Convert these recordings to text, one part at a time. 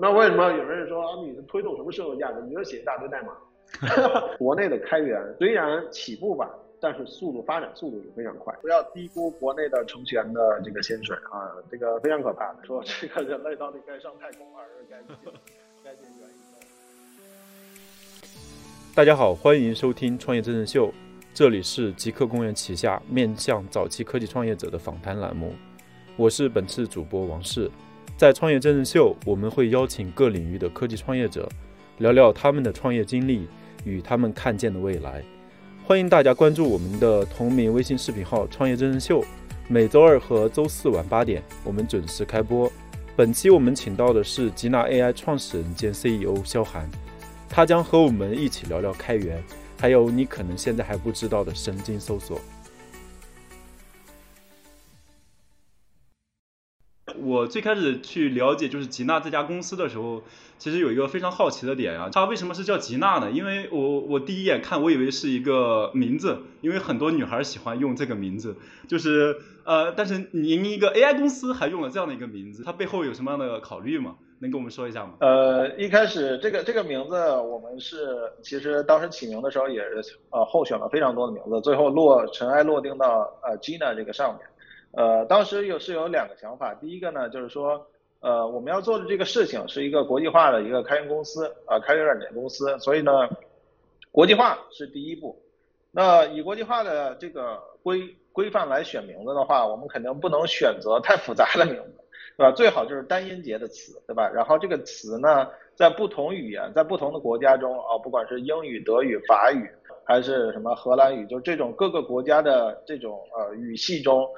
那为什么有人说啊，你推动什么社会价值？你就写一大堆代码。国内的开源虽然起步晚，但是速度发展速度是非常快。不要低估国内的程序员的这个薪水啊，这个非常可怕。说这个人类到底该上太空还是该 该进元宇宙？大家好，欢迎收听创业真人秀，这里是极客公园旗下面向早期科技创业者的访谈栏目。我是本次主播王氏，在创业真人秀，我们会邀请各领域的科技创业者，聊聊他们的创业经历与他们看见的未来。欢迎大家关注我们的同名微信视频号“创业真人秀”，每周二和周四晚八点，我们准时开播。本期我们请到的是吉纳 AI 创始人兼 CEO 肖寒，他将和我们一起聊聊开源，还有你可能现在还不知道的神经搜索。我最开始去了解就是吉纳这家公司的时候，其实有一个非常好奇的点啊，它为什么是叫吉纳呢？因为我我第一眼看，我以为是一个名字，因为很多女孩喜欢用这个名字，就是呃，但是您一个 AI 公司还用了这样的一个名字，它背后有什么样的考虑吗？能跟我们说一下吗？呃，一开始这个这个名字我们是其实当时起名的时候也是呃候选了非常多的名字，最后落尘埃落定到呃 Gina 这个上面。呃，当时有是有两个想法，第一个呢，就是说，呃，我们要做的这个事情是一个国际化的一个开源公司，啊，开源软件公司，所以呢，国际化是第一步。那以国际化的这个规规范来选名字的话，我们肯定不能选择太复杂的名字，对吧？最好就是单音节的词，对吧？然后这个词呢，在不同语言，在不同的国家中啊，不管是英语、德语、法语，还是什么荷兰语，就这种各个国家的这种呃语系中。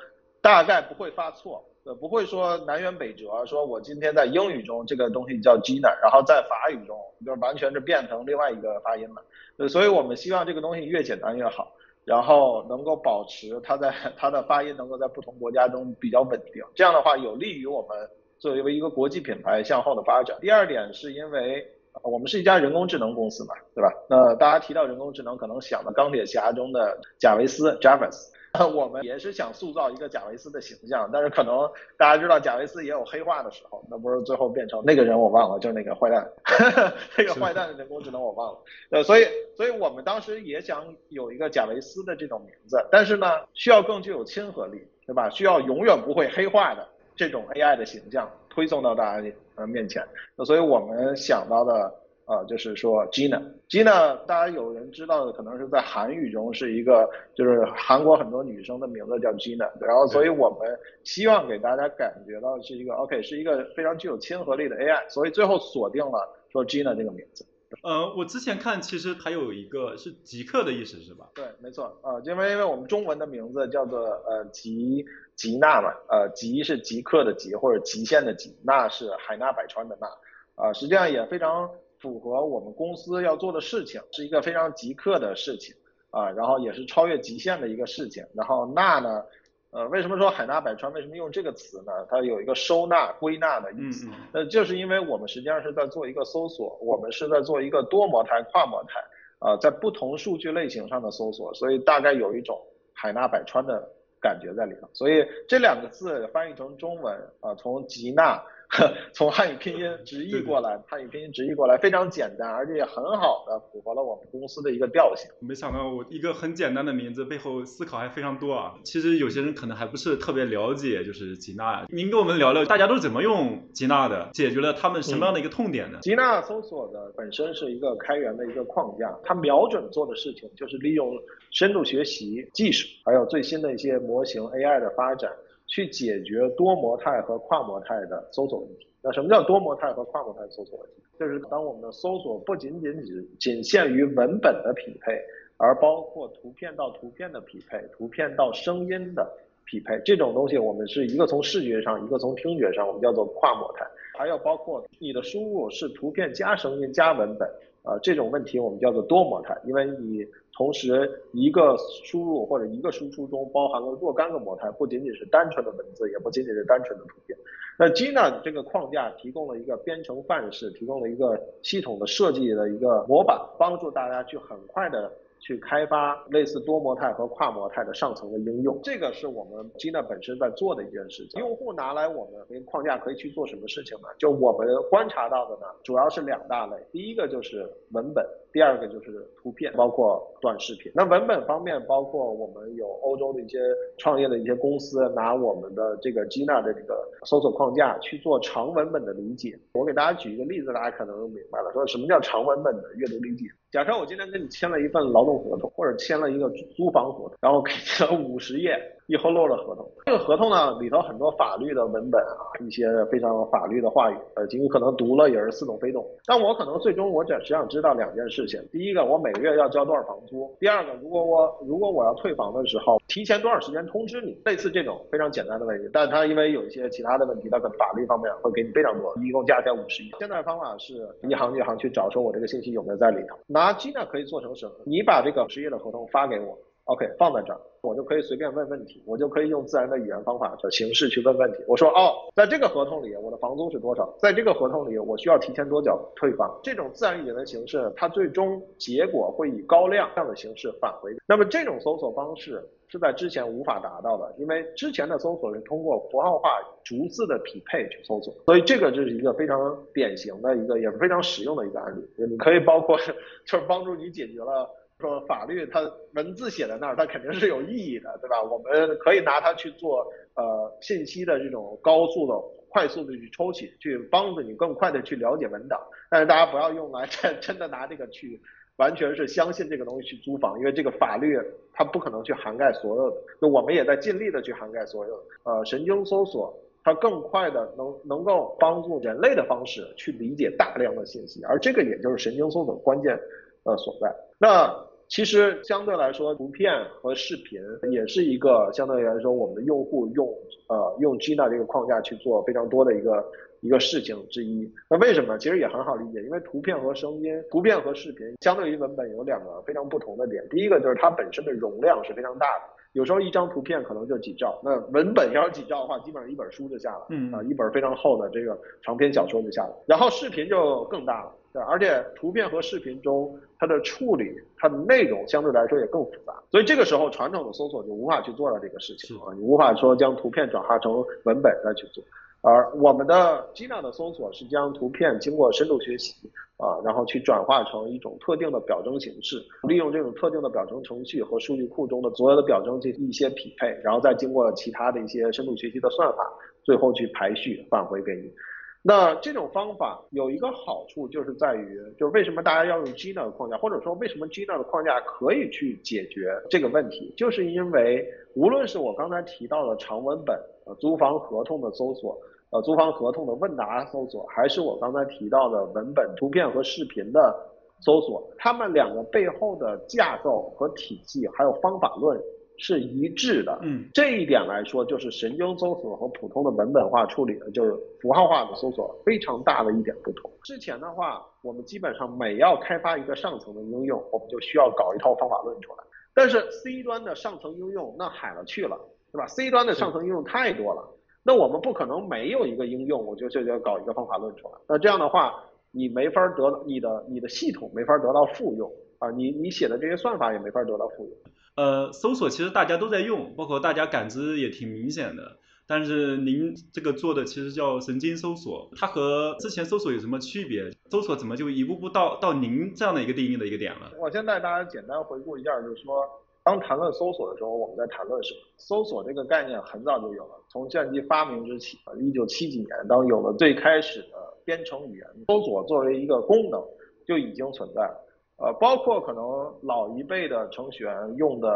大概不会发错，呃，不会说南辕北辙。说我今天在英语中这个东西叫 Gina，然后在法语中就是完全是变成另外一个发音了。呃，所以我们希望这个东西越简单越好，然后能够保持它在 它的发音能够在不同国家中比较稳定。这样的话有利于我们作为一个国际品牌向后的发展。第二点是因为我们是一家人工智能公司嘛，对吧？那大家提到人工智能，可能想到钢铁侠中的贾维斯 Jarvis。我们也是想塑造一个贾维斯的形象，但是可能大家知道贾维斯也有黑化的时候，那不是最后变成那个人我忘了，就是那个坏蛋，那个坏蛋的人工智能我忘了。呃，所以，所以我们当时也想有一个贾维斯的这种名字，但是呢，需要更具有亲和力，对吧？需要永远不会黑化的这种 AI 的形象推送到大家呃面前。那所以我们想到的。啊，就是说 Gina，Gina，大家有人知道的，可能是在韩语中是一个，就是韩国很多女生的名字叫 Gina，然后所以我们希望给大家感觉到是一个 OK，是一个非常具有亲和力的 AI，所以最后锁定了说 Gina 这个名字。呃，我之前看其实还有一个是极客的意思是吧？对，没错，呃，因为因为我们中文的名字叫做呃极极纳嘛，呃极是极客的极或者极限的极，纳是海纳百川的纳，啊，实际上也非常。符合我们公司要做的事情，是一个非常极客的事情啊，然后也是超越极限的一个事情。然后纳呢，呃，为什么说海纳百川？为什么用这个词呢？它有一个收纳、归纳的意思。呃，就是因为我们实际上是在做一个搜索，我们是在做一个多模态、跨模态啊，在不同数据类型上的搜索，所以大概有一种海纳百川的感觉在里头。所以这两个字翻译成中文啊，从极纳。从汉语拼音直译过来，汉语拼音直译过来非常简单，而且也很好的符合了我们公司的一个调性。没想到我一个很简单的名字背后思考还非常多啊！其实有些人可能还不是特别了解，就是吉娜。您跟我们聊聊，大家都怎么用吉娜的，解决了他们什么样的一个痛点呢？吉娜搜索的本身是一个开源的一个框架，它瞄准做的事情就是利用深度学习技术，还有最新的一些模型 AI 的发展。去解决多模态和跨模态的搜索问题。那什么叫多模态和跨模态搜索问题？就是当我们的搜索不仅仅只仅限于文本的匹配，而包括图片到图片的匹配、图片到声音的匹配，这种东西我们是一个从视觉上，一个从听觉上，我们叫做跨模态。还要包括你的输入是图片加声音加文本，啊，这种问题我们叫做多模态，因为你。同时，一个输入或者一个输出中包含了若干个模态，不仅仅是单纯的文字，也不仅仅是单纯的图片。那 Gina 这个框架提供了一个编程范式，提供了一个系统的设计的一个模板，帮助大家去很快的去开发类似多模态和跨模态的上层的应用，这个是我们 Gina 本身在做的一件事情。用户拿来我们这个框架可以去做什么事情呢？就我们观察到的呢，主要是两大类，第一个就是文本，第二个就是图片，包括短视频。那文本方面，包括我们有欧洲的一些创业的一些公司拿我们的这个 Gina 的这个搜索框架去做长文本的理解。我给大家举一个例子，大家可能明白了，说什么叫长文本的阅读理解。假设我今天跟你签了一份劳动合同，或者签了一个租房合同，然后给你了五十页以后落的合同。这个合同呢里头很多法律的文本啊，一些非常法律的话语，呃，尽可能读了也是似懂非懂。但我可能最终我只只想知道两件事情：第一个，我每个月要交多少房租；第二个，如果我如果我要退房的时候，提前多少时间通知你？类似这种非常简单的问题，但它因为有一些其他的问题，它在法律方面会给你非常多，一共加起来五十亿。现在方法是一行一行去找，说我这个信息有没有在里头。拿 Gina 可以做成什么？你把这个失业的合同发给我，OK，放在这儿，我就可以随便问问题，我就可以用自然的语言方法的形式去问问题。我说，哦，在这个合同里，我的房租是多少？在这个合同里，我需要提前多久退房？这种自然语言的形式，它最终结果会以高量这样的形式返回。那么这种搜索方式是在之前无法达到的，因为之前的搜索是通过符号化逐字的匹配去搜索，所以这个就是一个非常典型的一个，也是非常实用的一个案例。你可以包括 就是帮助你解决了。说法律它文字写在那儿，它肯定是有意义的，对吧？我们可以拿它去做呃信息的这种高速的、快速的去抽取，去帮助你更快的去了解文档。但是大家不要用来 真真的拿这个去完全是相信这个东西去租房，因为这个法律它不可能去涵盖所有的。就我们也在尽力的去涵盖所有。呃，神经搜索它更快的能能够帮助人类的方式去理解大量的信息，而这个也就是神经搜索关键呃所在。那其实相对来说，图片和视频也是一个相对来说，我们的用户用呃用 Gina 这个框架去做非常多的一个一个事情之一。那为什么？其实也很好理解，因为图片和声音、图片和视频相对于文本有两个非常不同的点。第一个就是它本身的容量是非常大的，有时候一张图片可能就几兆，那文本要是几兆的话，基本上一本书就下了，嗯啊，一本非常厚的这个长篇小说就下了。然后视频就更大了。对，而且图片和视频中，它的处理、它的内容相对来说也更复杂，所以这个时候传统的搜索就无法去做到这个事情啊，你无法说将图片转化成文本再去做。而我们的 Gina 的搜索是将图片经过深度学习啊，然后去转化成一种特定的表征形式，利用这种特定的表征程序和数据库中的所有的表征进行一些匹配，然后再经过其他的一些深度学习的算法，最后去排序返回给你。那这种方法有一个好处，就是在于，就是为什么大家要用 Gina 的框架，或者说为什么 Gina 的框架可以去解决这个问题，就是因为无论是我刚才提到的长文本，呃，租房合同的搜索，呃，租房合同的问答搜索，还是我刚才提到的文本、图片和视频的搜索，它们两个背后的架构和体系，还有方法论。是一致的，嗯，这一点来说，就是神经搜索和普通的文本化处理的，就是符号化的搜索非常大的一点不同。之前的话，我们基本上每要开发一个上层的应用，我们就需要搞一套方法论出来。但是 C 端的上层应用那海了去了，对吧？C 端的上层应用太多了，那我们不可能没有一个应用，我就就要搞一个方法论出来。那这样的话，你没法得你的你的系统没法得到复用啊，你你写的这些算法也没法得到复用。呃，搜索其实大家都在用，包括大家感知也挺明显的。但是您这个做的其实叫神经搜索，它和之前搜索有什么区别？搜索怎么就一步步到到您这样的一个定义的一个点了？我先带大家简单回顾一下，就是说，当谈论搜索的时候，我们在谈论什么？搜索这个概念很早就有了，从计算机发明之起，一九七几年，当有了最开始的编程语言，搜索作为一个功能就已经存在了。呃，包括可能老一辈的程序员用的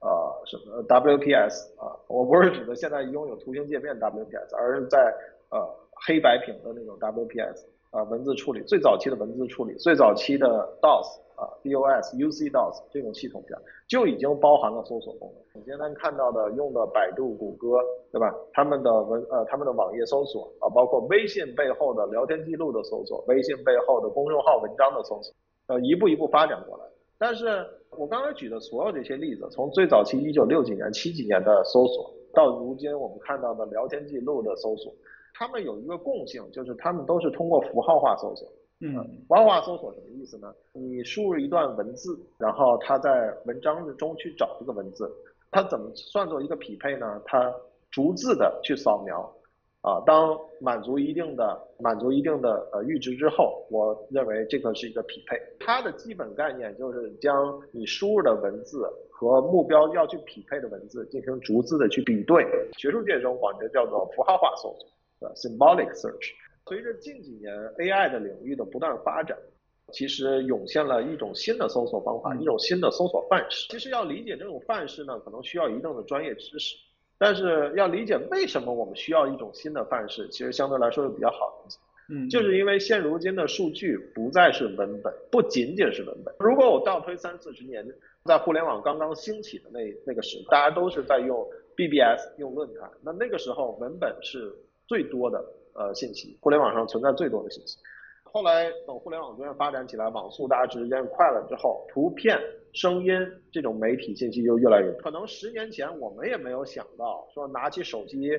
呃什么 WPS 啊，我不是指的现在拥有图形界面 WPS，而是在呃黑白屏的那种 WPS 啊，文字处理最早期的文字处理，最早期的 DOS 啊，DOS、UC DOS 这种系统下就已经包含了搜索功能。你今天看到的用的百度、谷歌，对吧？他们的文呃他们的网页搜索啊，包括微信背后的聊天记录的搜索，微信背后的公众号文章的搜索。呃，一步一步发展过来。但是我刚才举的所有这些例子，从最早期一九六几年、七几年的搜索，到如今我们看到的聊天记录的搜索，他们有一个共性，就是他们都是通过符号化搜索。嗯，符号化搜索什么意思呢？你输入一段文字，然后它在文章中去找这个文字，它怎么算作一个匹配呢？它逐字的去扫描，啊，当满足一定的满足一定的呃阈值之后，我认为这个是一个匹配。它的基本概念就是将你输入的文字和目标要去匹配的文字进行逐字的去比对。学术界中管这叫做符号化搜索，呃，symbolic search。随着近几年 AI 的领域的不断发展，其实涌现了一种新的搜索方法，一种新的搜索范式。其实要理解这种范式呢，可能需要一定的专业知识。但是要理解为什么我们需要一种新的范式，其实相对来说是比较好理解。嗯，就是因为现如今的数据不再是文本，不仅仅是文本。如果我倒推三四十年，在互联网刚刚兴起的那那个时，大家都是在用 BBS 用论坛，那那个时候文本是最多的。呃，信息，互联网上存在最多的信息。后来等互联网逐渐发展起来，网速大家时间快了之后，图片、声音这种媒体信息就越来越多。可能十年前我们也没有想到，说拿起手机，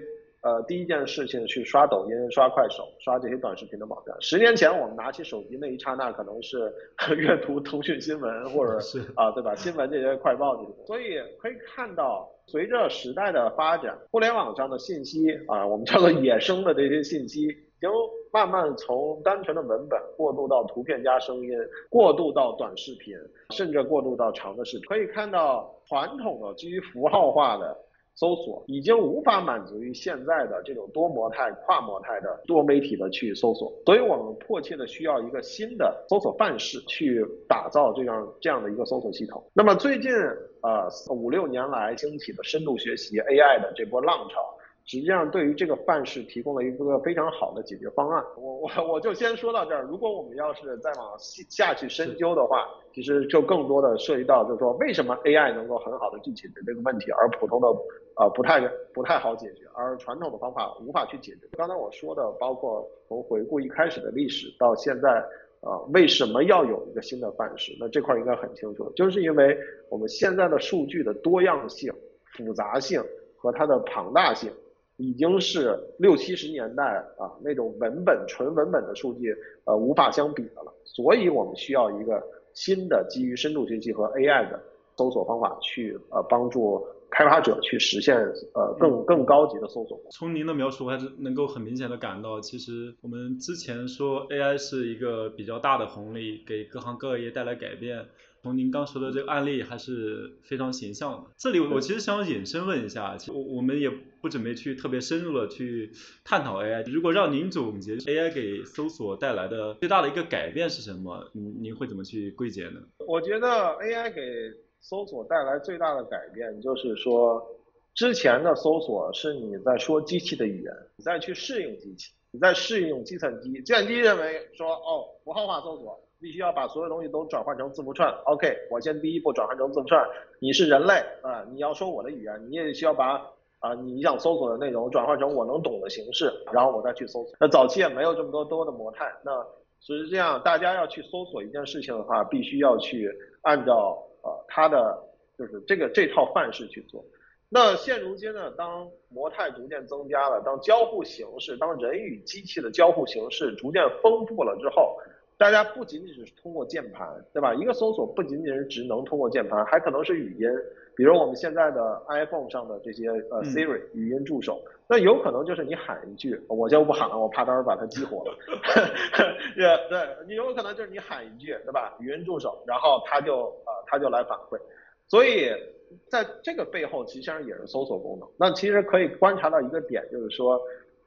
呃，第一件事情去刷抖音、刷快手、刷这些短视频的网站。十年前我们拿起手机那一刹那，可能是 阅读腾讯新闻或者 是啊，对吧？新闻这些快报这些。所以可以看到。随着时代的发展，互联网上的信息啊，我们叫做野生的这些信息，已经慢慢从单纯的文本过渡到图片加声音，过渡到短视频，甚至过渡到长的视频。可以看到，传统的基于符号化的。搜索已经无法满足于现在的这种多模态、跨模态的多媒体的去搜索，所以我们迫切的需要一个新的搜索范式去打造这样这样的一个搜索系统。那么最近呃五六年来兴起的深度学习 AI 的这波浪潮。实际上，对于这个范式提供了一个非常好的解决方案。我我我就先说到这儿。如果我们要是再往下去深究的话，其实就更多的涉及到，就是说为什么 AI 能够很好的去解决这个问题，而普通的呃不太不太好解决，而传统的方法无法去解决。刚才我说的，包括从回顾一开始的历史到现在，啊，为什么要有一个新的范式？那这块应该很清楚，就是因为我们现在的数据的多样性、复杂性和它的庞大性。已经是六七十年代啊那种文本纯文本的数据呃无法相比的了，所以我们需要一个新的基于深度学习和 AI 的搜索方法去呃帮助开发者去实现呃更更高级的搜索。从您的描述还是能够很明显的感到，其实我们之前说 AI 是一个比较大的红利，给各行各业带来改变。从您刚说的这个案例还是非常形象的。这里我其实想引申问一下，其实我我们也不准备去特别深入的去探讨 AI。如果让您总结 AI 给搜索带来的最大的一个改变是什么，您您会怎么去归结呢？我觉得 AI 给搜索带来最大的改变就是说，之前的搜索是你在说机器的语言，你在去适应机器，你在适应计算机，计算机认为说哦符号化搜索。必须要把所有东西都转换成字符串。OK，我先第一步转换成字符串。你是人类啊，你要说我的语言，你也需要把啊你想搜索的内容转换成我能懂的形式，然后我再去搜索。那早期也没有这么多多的模态，那只是这样大家要去搜索一件事情的话，必须要去按照呃它的就是这个这套范式去做。那现如今呢，当模态逐渐增加了，当交互形式，当人与机器的交互形式逐渐丰富了之后。大家不仅仅是通过键盘，对吧？一个搜索不仅仅是只能通过键盘，还可能是语音，比如我们现在的 iPhone 上的这些呃 Siri 语音助手，那有可能就是你喊一句，我就不喊了，我怕到时候把它激活了。也 对你有可能就是你喊一句，对吧？语音助手，然后它就呃它就来反馈。所以在这个背后，其实上也是搜索功能。那其实可以观察到一个点，就是说。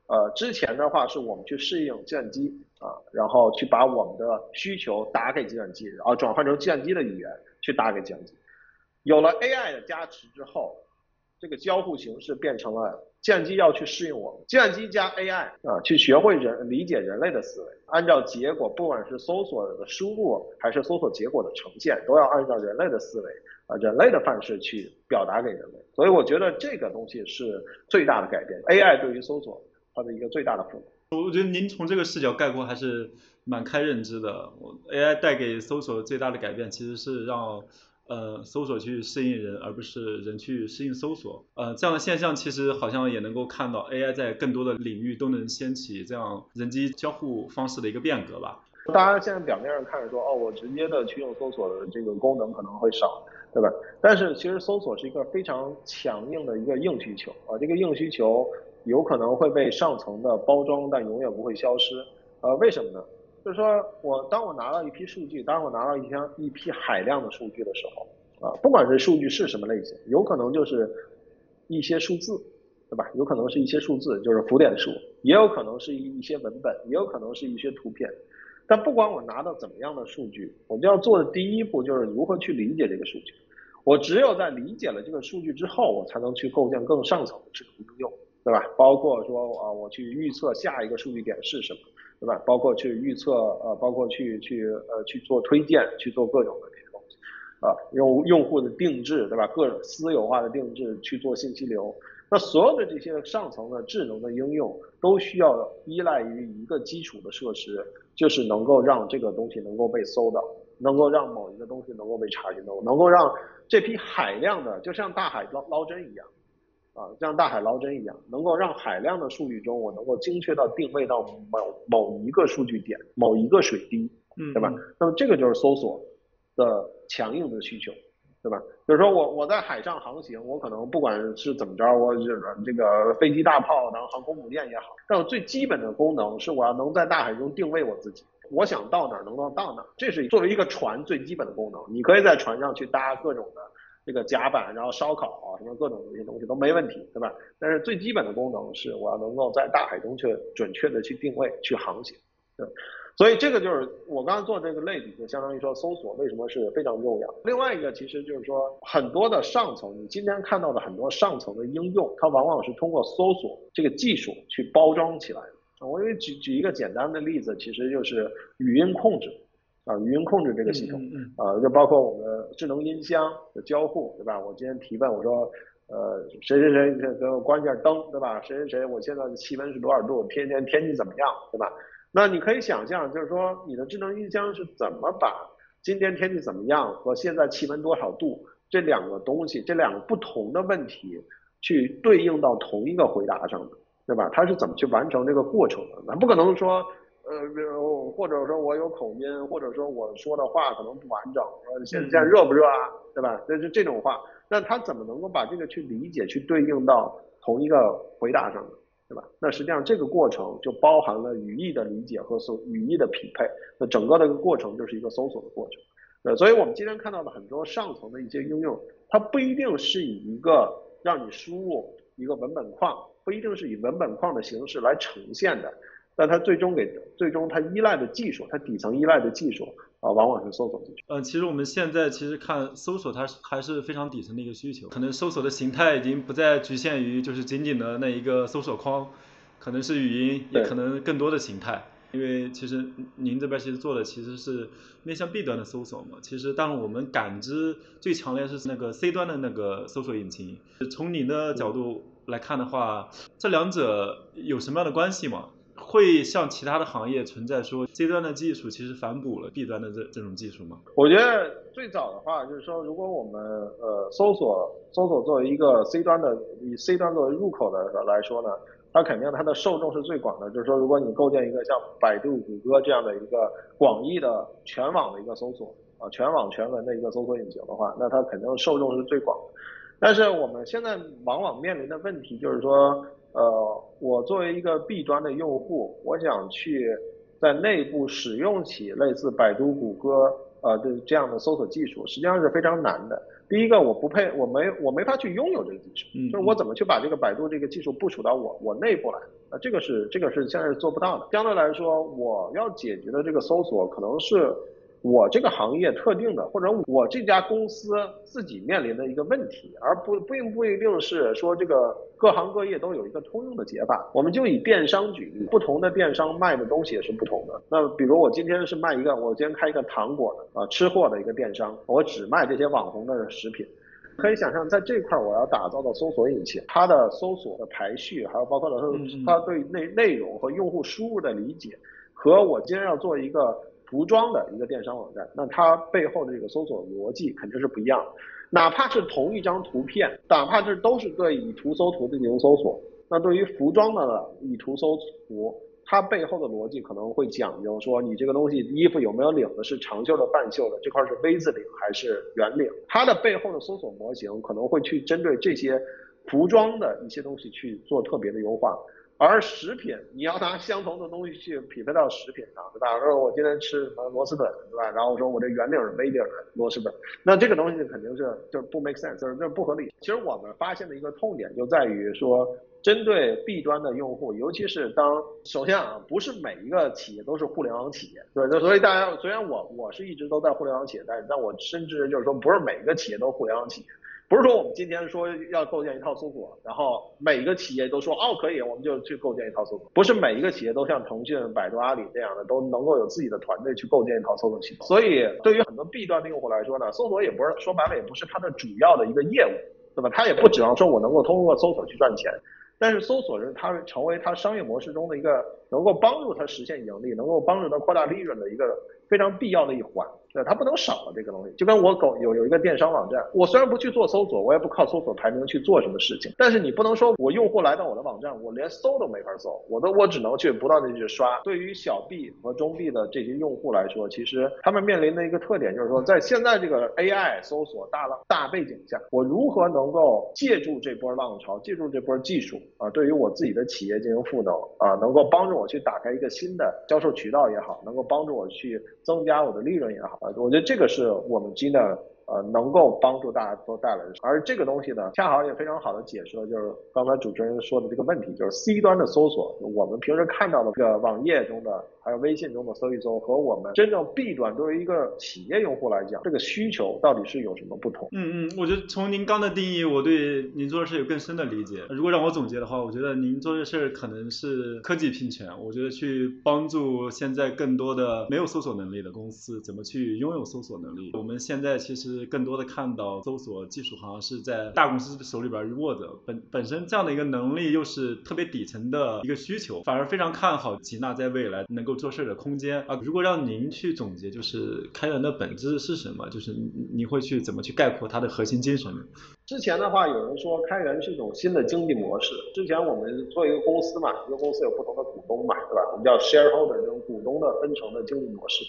呃，之前的话是我们去适应计算机啊，然后去把我们的需求打给计算机，然后转换成计算机的语言去打给计算机。有了 AI 的加持之后，这个交互形式变成了计算机要去适应我们，计算机加 AI 啊，去学会人理解人类的思维，按照结果，不管是搜索的输入还是搜索结果的呈现，都要按照人类的思维啊，人类的范式去表达给人类。所以我觉得这个东西是最大的改变，AI 对于搜索。它的一个最大的负我觉得您从这个视角概括还是蛮开认知的。我 AI 带给搜索最大的改变，其实是让呃，搜索去适应人，而不是人去适应搜索。呃，这样的现象其实好像也能够看到 AI 在更多的领域都能掀起这样人机交互方式的一个变革吧。大家现在表面上看着说，哦，我直接的去用搜索的这个功能可能会少，对吧？但是其实搜索是一个非常强硬的一个硬需求啊，这个硬需求有可能会被上层的包装，但永远不会消失。呃，为什么呢？就是说我当我拿到一批数据，当我拿到一箱一批海量的数据的时候，啊，不管是数据是什么类型，有可能就是一些数字，对吧？有可能是一些数字，就是浮点数，也有可能是一一些文本，也有可能是一些图片。但不管我拿到怎么样的数据，我们要做的第一步就是如何去理解这个数据。我只有在理解了这个数据之后，我才能去构建更上层的智能应用，对吧？包括说啊，我去预测下一个数据点是什么，对吧？包括去预测呃，包括去去呃去做推荐，去做各种的这些东西，啊，用用户的定制，对吧？各种私有化的定制去做信息流。那所有的这些上层的智能的应用，都需要依赖于一个基础的设施，就是能够让这个东西能够被搜到，能够让某一个东西能够被查询到，能够让这批海量的，就像大海捞捞针一样，啊，像大海捞针一样，能够让海量的数据中，我能够精确到定位到某某一个数据点，某一个水滴，嗯，对吧？那么这个就是搜索的强硬的需求。对吧？比如说我我在海上航行，我可能不管是怎么着，我这个飞机、大炮，然后航空母舰也好，但我最基本的功能是我要能在大海中定位我自己，我想到哪儿能够到哪儿，这是作为一个船最基本的功能。你可以在船上去搭各种的这个甲板，然后烧烤啊，什么各种这些东西都没问题，对吧？但是最基本的功能是我要能够在大海中去准确的去定位、去航行，对。所以这个就是我刚刚做这个类比，就相当于说搜索为什么是非常重要。另外一个其实就是说，很多的上层，你今天看到的很多上层的应用，它往往是通过搜索这个技术去包装起来的。我给举举一个简单的例子，其实就是语音控制啊，语音控制这个系统啊，就包括我们智能音箱的交互，对吧？我今天提问，我说，呃，谁谁谁给我关一下灯，对吧？谁谁谁，我现在的气温是多少度？天天天气怎么样，对吧？那你可以想象，就是说你的智能音箱是怎么把今天天气怎么样和现在气温多少度这两个东西，这两个不同的问题去对应到同一个回答上的，对吧？它是怎么去完成这个过程的？咱不可能说，呃，或者说我有口音，或者说我说的话可能不完整，说现在热不热啊，对吧？那是这种话，那他怎么能够把这个去理解，去对应到同一个回答上呢？对吧？那实际上这个过程就包含了语义的理解和搜语义的匹配，那整个的一个过程就是一个搜索的过程。呃，所以我们今天看到的很多上层的一些应用，它不一定是以一个让你输入一个文本框，不一定是以文本框的形式来呈现的，但它最终给最终它依赖的技术，它底层依赖的技术。啊，往往是搜索进去。呃，其实我们现在其实看搜索，它还是非常底层的一个需求。可能搜索的形态已经不再局限于就是仅仅的那一个搜索框，可能是语音，也可能更多的形态。因为其实您这边其实做的其实是面向 B 端的搜索嘛。其实，但是我们感知最强烈是那个 C 端的那个搜索引擎。从您的角度来看的话，这两者有什么样的关系吗？会像其他的行业存在说 C 端的技术其实反哺了 B 端的这这种技术吗？我觉得最早的话就是说，如果我们呃搜索搜索作为一个 C 端的以 C 端作为入口的来说呢，它肯定它的受众是最广的。就是说，如果你构建一个像百度、谷歌这样的一个广义的全网的一个搜索啊，全网全文的一个搜索引擎的话，那它肯定受众是最广的。但是我们现在往往面临的问题就是说。呃，我作为一个 B 端的用户，我想去在内部使用起类似百度、谷歌呃的这样的搜索技术，实际上是非常难的。第一个，我不配，我没我没法去拥有这个技术，就是我怎么去把这个百度这个技术部署到我我内部来？啊，这个是这个是现在是做不到的。相对来说，我要解决的这个搜索可能是。我这个行业特定的，或者我这家公司自己面临的一个问题，而不并不一定是说这个各行各业都有一个通用的解法。我们就以电商举例，不同的电商卖的东西也是不同的。那比如我今天是卖一个，我今天开一个糖果的啊吃货的一个电商，我只卖这些网红的食品。可以想象，在这块我要打造的搜索引擎，它的搜索的排序，还有包括它它对内内容和用户输入的理解，和我今天要做一个。服装的一个电商网站，那它背后的这个搜索逻辑肯定是不一样的。哪怕是同一张图片，哪怕是都是对以图搜图进行搜索，那对于服装的以图搜图，它背后的逻辑可能会讲究说，你这个东西衣服有没有领子，是长袖的、半袖的，这块是 V 字领还是圆领？它的背后的搜索模型可能会去针对这些服装的一些东西去做特别的优化。而食品，你要拿相同的东西去匹配到食品上，对吧？说我今天吃什么螺蛳粉，对吧？然后我说我这圆领是 V 领的螺蛳粉，那这个东西肯定是就是不 make sense，就是不合理。其实我们发现的一个痛点就在于说，针对 B 端的用户，尤其是当首先啊，不是每一个企业都是互联网企业，对，所以大家虽然我我是一直都在互联网企业但是，但我深知就是说，不是每一个企业都互联网企业。不是说我们今天说要构建一套搜索，然后每一个企业都说哦可以，我们就去构建一套搜索。不是每一个企业都像腾讯、百度、阿里这样的都能够有自己的团队去构建一套搜索系统。所以对于很多 B 端的用户来说呢，搜索也不是说白了也不是它的主要的一个业务，对吧？它也不指望说我能够通过搜索去赚钱，但是搜索是它成为它商业模式中的一个能够帮助它实现盈利、能够帮助它扩大利润的一个非常必要的一环。对，它不能少了这个东西，就跟我狗有有一个电商网站，我虽然不去做搜索，我也不靠搜索排名去做什么事情，但是你不能说我用户来到我的网站，我连搜都没法搜，我都我只能去不断的去刷。对于小 B 和中 B 的这些用户来说，其实他们面临的一个特点就是说，在现在这个 AI 搜索大浪大背景下，我如何能够借助这波浪潮，借助这波技术啊，对于我自己的企业进行赋能啊，能够帮助我去打开一个新的销售渠道也好，能够帮助我去增加我的利润也好。啊，我觉得这个是我们今天呃能够帮助大家都带来的，而这个东西呢，恰好也非常好的解释了，就是刚才主持人说的这个问题，就是 C 端的搜索，我们平时看到的这个网页中的。还有微信中的搜一搜，和我们真正 B 端作为一个企业用户来讲，这个需求到底是有什么不同？嗯嗯，我觉得从您刚的定义，我对您做的事有更深的理解。如果让我总结的话，我觉得您做的事可能是科技拼权。我觉得去帮助现在更多的没有搜索能力的公司，怎么去拥有搜索能力。我们现在其实更多的看到搜索技术好像是在大公司手里边握着，本本身这样的一个能力又是特别底层的一个需求，反而非常看好吉娜在未来能够。做事的空间啊，如果让您去总结，就是开源的本质是什么？就是你会去怎么去概括它的核心精神呢？之前的话，有人说开源是一种新的经济模式。之前我们做一个公司嘛，一个公司有不同的股东嘛，对吧？我们叫 shareholder 这种股东的分成的经济模式。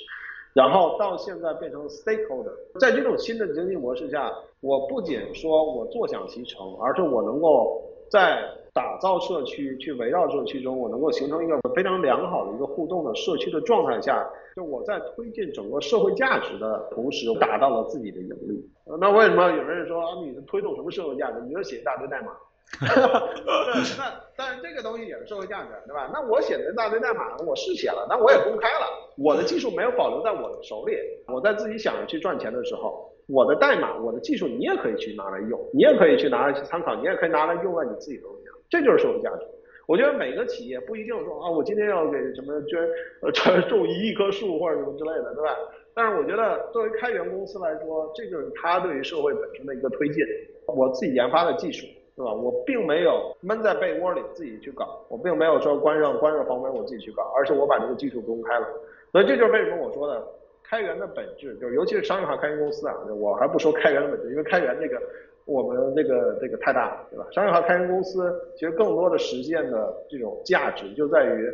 然后到现在变成 stakeholder，在这种新的经济模式下，我不仅说我坐享其成，而是我能够在打造社区，去围绕社区中，我能够形成一个非常良好的一个互动的社区的状态下，就我在推进整个社会价值的同时，达到了自己的盈利。那为什么有人说啊，你推动什么社会价值？你就写一大堆代码。那但是这个东西也是社会价值，对吧？那我写的一大堆代码，我是写了，那我也公开了，我的技术没有保留在我的手里。我在自己想着去赚钱的时候。我的代码，我的技术，你也可以去拿来用，你也可以去拿来去参考，你也可以拿来用在你自己东西上，这就是社会价值。我觉得每个企业不一定说啊，我今天要给什么捐呃种一亿棵树或者什么之类的，对吧？但是我觉得作为开源公司来说，这就是它对于社会本身的一个推进。我自己研发的技术，对吧？我并没有闷在被窝里自己去搞，我并没有说关上关上房门我自己去搞，而是我把这个技术公开了。所以这就是为什么我说的。开源的本质就是，尤其是商业化开源公司啊，我还不说开源的本质，因为开源这个我们这个这个太大了，对吧？商业化开源公司其实更多的实现的这种价值就在于，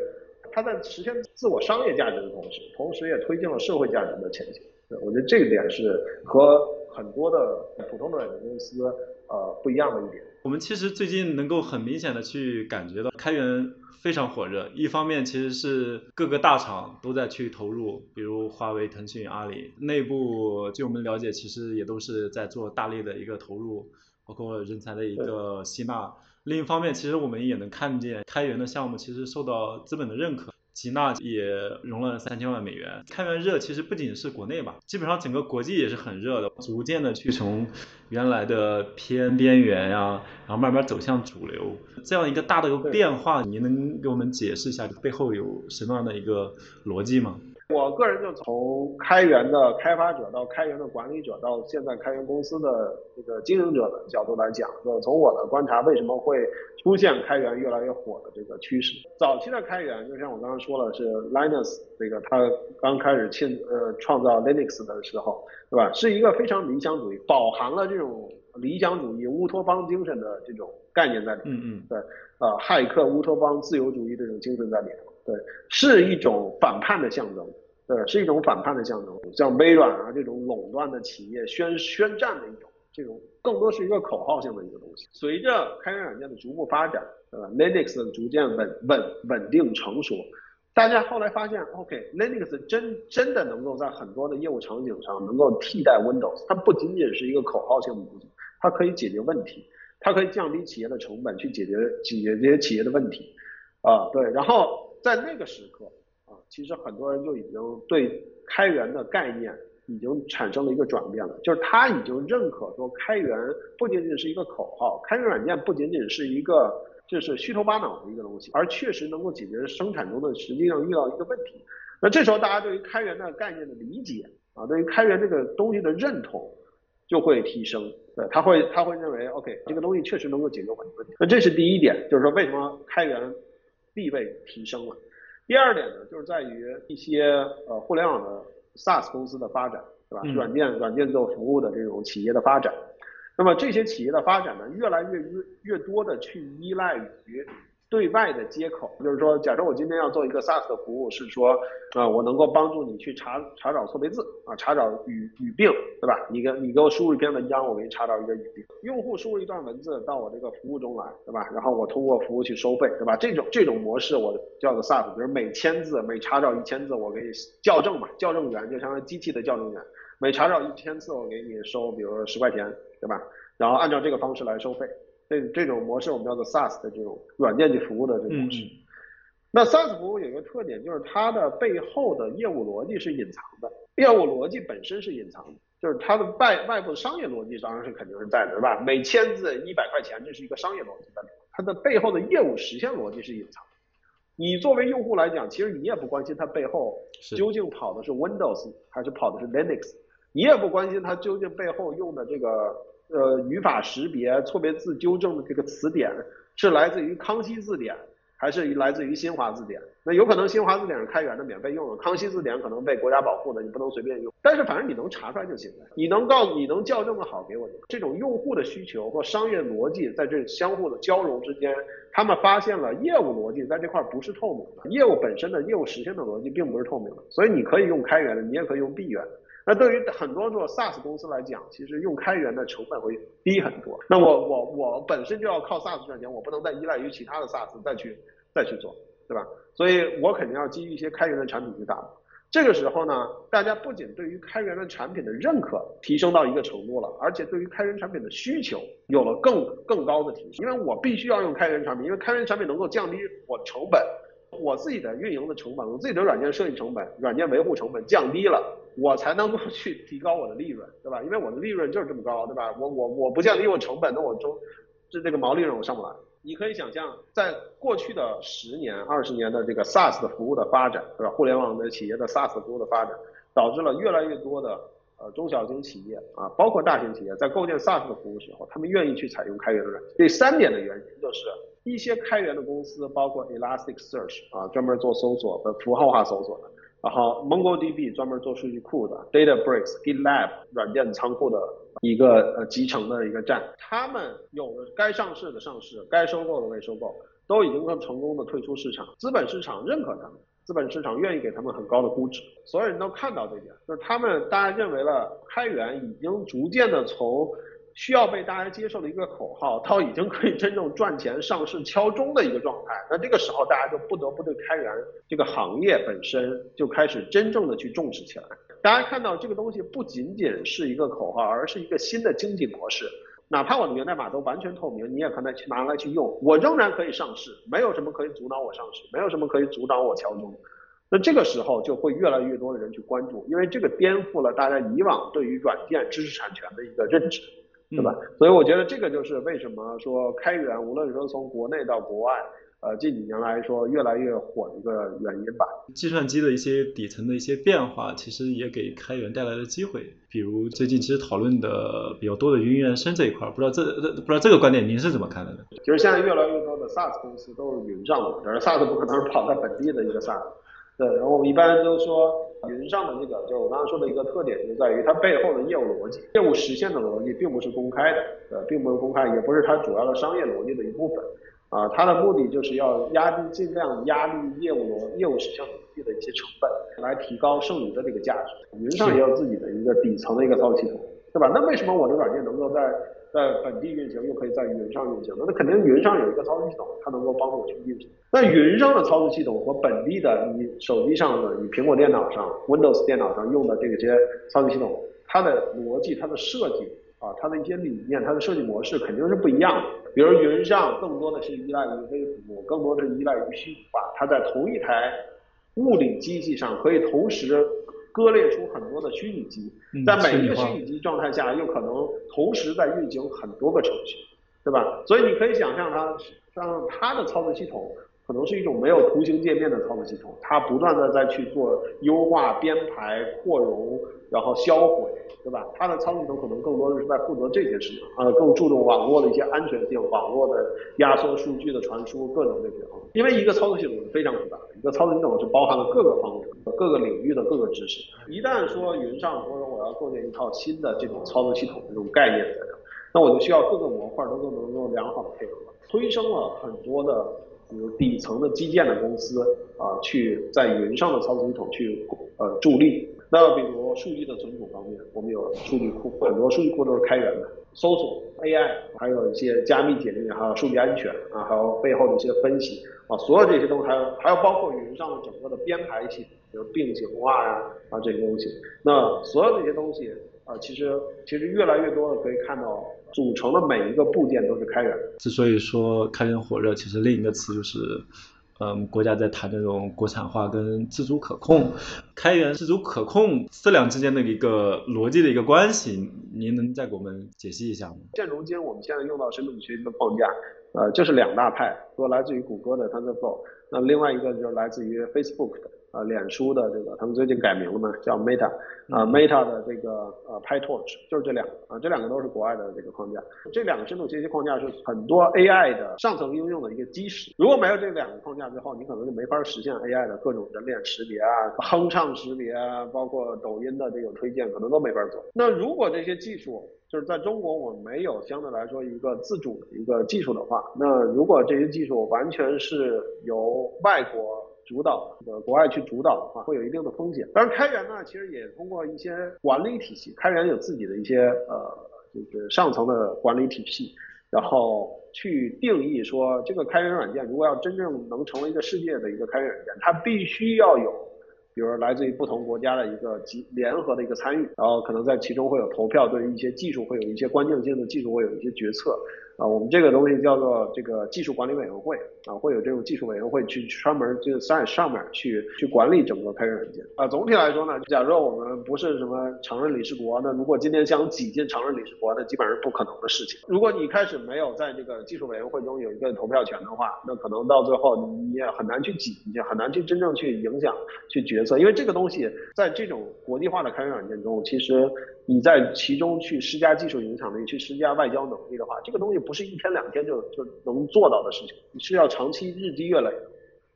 它在实现自我商业价值的同时，同时也推进了社会价值的前进。我觉得这一点是和很多的普通的软件公司呃不一样的一点。我们其实最近能够很明显的去感觉到开源。非常火热，一方面其实是各个大厂都在去投入，比如华为、腾讯、阿里，内部据我们了解，其实也都是在做大力的一个投入，包括人才的一个吸纳。另一方面，其实我们也能看见开源的项目其实受到资本的认可。吉娜也融了三千万美元。开源热其实不仅是国内吧，基本上整个国际也是很热的，逐渐的去从原来的偏边缘呀，然后慢慢走向主流，这样一个大的一个变化，您能给我们解释一下背后有什么样的一个逻辑吗？我个人就从开源的开发者到开源的管理者，到现在开源公司的这个经营者的角度来讲，就从我的观察，为什么会出现开源越来越火的这个趋势？早期的开源，就像我刚刚说了，是 Linus 这个他刚开始创呃创造 Linux 的时候，对吧？是一个非常理想主义，饱含了这种理想主义乌托邦精神的这种概念在里面。嗯嗯，对，呃，骇客乌托邦自由主义这种精神在里面。对，是一种反叛的象征，对，是一种反叛的象征。像微软啊这种垄断的企业宣宣战的一种，这种更多是一个口号性的一个东西。随着开源软件的逐步发展，对吧？Linux 逐渐稳稳稳定成熟，大家后来发现，OK，Linux 真真的能够在很多的业务场景上能够替代 Windows，它不仅仅是一个口号性的东西，它可以解决问题，它可以降低企业的成本，去解决解决这些企业的问题，啊，对，然后。在那个时刻啊，其实很多人就已经对开源的概念已经产生了一个转变了，就是他已经认可说开源不仅仅是一个口号，开源软件不仅仅是一个就是虚头巴脑的一个东西，而确实能够解决生产中的实际上遇到一个问题。那这时候大家对于开源的概念的理解啊，对于开源这个东西的认同就会提升，对，他会他会认为 OK 这个东西确实能够解决很多问题。那这是第一点，就是说为什么开源。地位提升了。第二点呢，就是在于一些呃互联网的 SaaS 公司的发展，对吧？软件软件做服务的这种企业的发展，那么这些企业的发展呢，越来越越越多的去依赖于。对外的接口，就是说，假设我今天要做一个 SaaS 的服务，是说，啊，我能够帮助你去查查找错别字啊，查找语语病，对吧？你给你给我输入一篇文章，我给你查找一个语病。用户输入一段文字到我这个服务中来，对吧？然后我通过服务去收费，对吧？这种这种模式我叫做 SaaS，比如每千字每查找一千字，我给你校正嘛，校正员就相当于机器的校正员，每查找一千次我给你收，比如说十块钱，对吧？然后按照这个方式来收费。这这种模式我们叫做 SaaS 的这种软件级服务的这种模式。那 SaaS 服务有一个特点，就是它的背后的业务逻辑是隐藏的，业务逻辑本身是隐藏的，就是它的外外部商业逻辑当然是肯定是在的，是吧？每签字一百块钱，这是一个商业逻辑在里面，它的背后的业务实现逻辑是隐藏的。你作为用户来讲，其实你也不关心它背后究竟跑的是 Windows 还是跑的是 Linux，你也不关心它究竟背后用的这个。呃，语法识别、错别字纠正的这个词典是来自于康熙字典，还是来自于新华字典？那有可能新华字典是开源的，免费用的；康熙字典可能被国家保护的，你不能随便用。但是反正你能查出来就行了，你能告诉你能校正的好给我。这种用户的需求或商业逻辑在这相互的交融之间，他们发现了业务逻辑在这块不是透明的，业务本身的业务实现的逻辑并不是透明的，所以你可以用开源的，你也可以用闭源。那对于很多做 SaaS 公司来讲，其实用开源的成本会低很多。那我我我本身就要靠 SaaS 赚钱，我不能再依赖于其他的 SaaS 再去再去做，对吧？所以我肯定要基于一些开源的产品去打。这个时候呢，大家不仅对于开源的产品的认可提升到一个程度了，而且对于开源产品的需求有了更更高的提升。因为我必须要用开源产品，因为开源产品能够降低我成本。我自己的运营的成本，我自己的软件设计成本、软件维护成本降低了，我才能够 去提高我的利润，对吧？因为我的利润就是这么高，对吧？我我我不降低我成本，那我中这这个毛利润我上不来。你可以想象，在过去的十年、二十年的这个 SaaS 的服务的发展，对吧？互联网的企业的 SaaS 服务的发展，导致了越来越多的呃中小型企业啊，包括大型企业，在构建 SaaS 的服务时候，他们愿意去采用开源的软件。第三点的原因就是。一些开源的公司，包括 Elasticsearch 啊，专门做搜索的符号化搜索的，然后 MongoDB 专门做数据库的，DataBricks、GitLab 软件仓库的一个呃集成的一个站，他们有的该上市的上市，该收购的未收购，都已经很成功的退出市场，资本市场认可他们，资本市场愿意给他们很高的估值，所有人都看到这点，就是他们大家认为了开源已经逐渐的从。需要被大家接受的一个口号，到已经可以真正赚钱、上市敲钟的一个状态。那这个时候，大家就不得不对开源这个行业本身就开始真正的去重视起来。大家看到这个东西不仅仅是一个口号，而是一个新的经济模式。哪怕我的源代码都完全透明，你也可能去拿来去用，我仍然可以上市，没有什么可以阻挡我上市，没有什么可以阻挡我敲钟。那这个时候就会越来越多的人去关注，因为这个颠覆了大家以往对于软件知识产权的一个认知。对吧？所以我觉得这个就是为什么说开源，无论说从国内到国外，呃近几年来说越来越火的一个原因吧。计算机的一些底层的一些变化，其实也给开源带来了机会。比如最近其实讨论的比较多的云原生这一块，不知道这不知道这个观点您是怎么看的呢？就是现在越来越多的 SaaS 公司都是云上的，但是 SaaS 不可能是跑在本地的一个 SaaS。对，然后我们一般都说云上的这个，就我刚刚说的一个特点，就在于它背后的业务逻辑、业务实现的逻辑并不是公开的，呃，并不是公开，也不是它主要的商业逻辑的一部分。啊，它的目的就是要压低、尽量压低业务逻、业务实现逻辑的一些成本，来提高剩余的这个价值。云上也有自己的一个底层的一个操作系统，对吧？那为什么我的软件能够在在本地运行，又可以在云上运行？那那肯定云上有一个操作系统，它能够帮助我去运行。那云上的操作系统和本地的你手机上的、你苹果电脑上、Windows 电脑上用的这些操作系统，它的逻辑、它的设计啊、它的一些理念、它的设计模式肯定是不一样的。比如云上更多的是依赖于微服务，更多的是依赖于虚拟化，它在同一台物理机器上可以同时割裂出很多的虚拟机，在每一个虚拟机状态下，又可能同时在运行很多个程序，对吧？所以你可以想象它，像它的操作系统可能是一种没有图形界面的操作系统，它不断的在去做优化、编排、扩容，然后销毁，对吧？它的操作系统可能更多的是在负责这些事情，呃，更注重网络的一些安全性、网络的压缩数据的传输，各种这些。因为一个操作系统是非常复杂的，一个操作系统是包含了各个方面、各个领域的各个知识。一旦说云上说我要构建一套新的这种操作系统这种概念在这，那我就需要各个模块都都能够良好的配合，催生了很多的。比如底层的基建的公司啊，去在云上的操作系统去呃助力。那比如数据的存储方面，我们有数据库，很多数据库都是开源的。搜索 AI，还有一些加密解密，还有数据安全啊，还有背后的一些分析啊，所有这些东西，还有还有包括云上的整个的编排系统，比如并行化呀啊这些东西。那所有这些东西啊，其实其实越来越多的可以看到。组成的每一个部件都是开源。之所以说开源火热，其实另一个词就是，嗯，国家在谈这种国产化跟自主可控。开源、自主可控这两之间的一个逻辑的一个关系，您能再给我们解析一下吗？现如今我们现在用到深度学习的框架，呃，就是两大派，一个来自于谷歌的 TensorFlow，那另外一个就是来自于 Facebook 的。啊，脸书的这个，他们最近改名了嘛，叫 Meta，啊，Meta 的这个呃 PyTorch，就是这两个，啊，这两个都是国外的这个框架，这两个深度学习框架是很多 AI 的上层应用的一个基石。如果没有这两个框架之后，你可能就没法实现 AI 的各种人脸识别啊、哼唱识别啊，包括抖音的这种推荐，可能都没法做。那如果这些技术就是在中国我们没有相对来说一个自主的一个技术的话，那如果这些技术完全是由外国。主导这个国外去主导的话，会有一定的风险。当然，开源呢，其实也通过一些管理体系，开源有自己的一些呃，就是上层的管理体系，然后去定义说，这个开源软件如果要真正能成为一个世界的一个开源软件，它必须要有，比如来自于不同国家的一个集联合的一个参与，然后可能在其中会有投票，对于一些技术会有一些关键性的技术会有一些决策。啊，我们这个东西叫做这个技术管理委员会啊，会有这种技术委员会去专门就在上面去去管理整个开源软件啊。总体来说呢，假如我们不是什么常任理事国，那如果今天想挤进常任理事国，那基本上是不可能的事情。如果你开始没有在这个技术委员会中有一个投票权的话，那可能到最后你也很难去挤进去，很难去真正去影响去决策，因为这个东西在这种国际化的开源软件中，其实。你在其中去施加技术影响力，去施加外交能力的话，这个东西不是一天两天就就能做到的事情，你是要长期日积月累，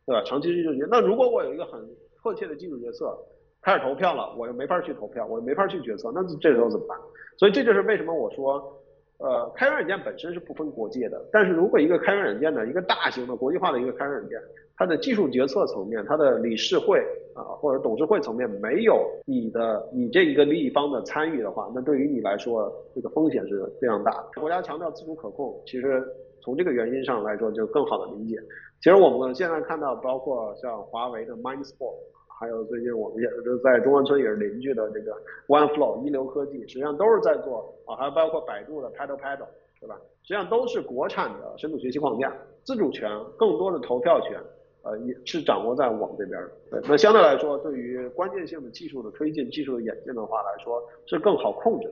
对吧？长期日积月累。那如果我有一个很迫切的技术决策，开始投票了，我又没法去投票，我又没法去决策，那这时候怎么办？所以这就是为什么我说，呃，开源软件本身是不分国界的，但是如果一个开源软件的一个大型的国际化的一个开源软件，它的技术决策层面，它的理事会啊或者董事会层面没有你的你这一个利益方的参与的话，那对于你来说，这个风险是非常大的。国家强调自主可控，其实从这个原因上来说就更好的理解。其实我们现在看到，包括像华为的 MindSport，还有最近我们也是在中关村也是邻居的这个 OneFlow 一流科技，实际上都是在做啊，还有包括百度的 PaddlePaddle，对吧？实际上都是国产的深度学习框架，自主权更多的投票权。呃，也是掌握在我们这边的。那相对来说，对于关键性的技术的推进、技术的演进的话来说，是更好控制。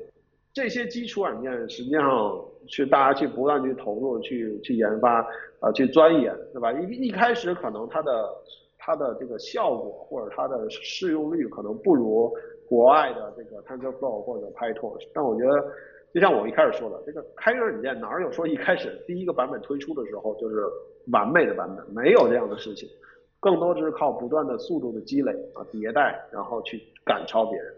这些基础软件实际上去大家去不断去投入去去研发啊去钻研，对吧？一一开始可能它的它的这个效果或者它的适用率可能不如国外的这个 TensorFlow 或者 PyTorch，但我觉得就像我一开始说的，这个开源软件哪有说一开始第一个版本推出的时候就是完美的版本，没有这样的事情，更多只是靠不断的速度的积累啊迭代，然后去赶超别人。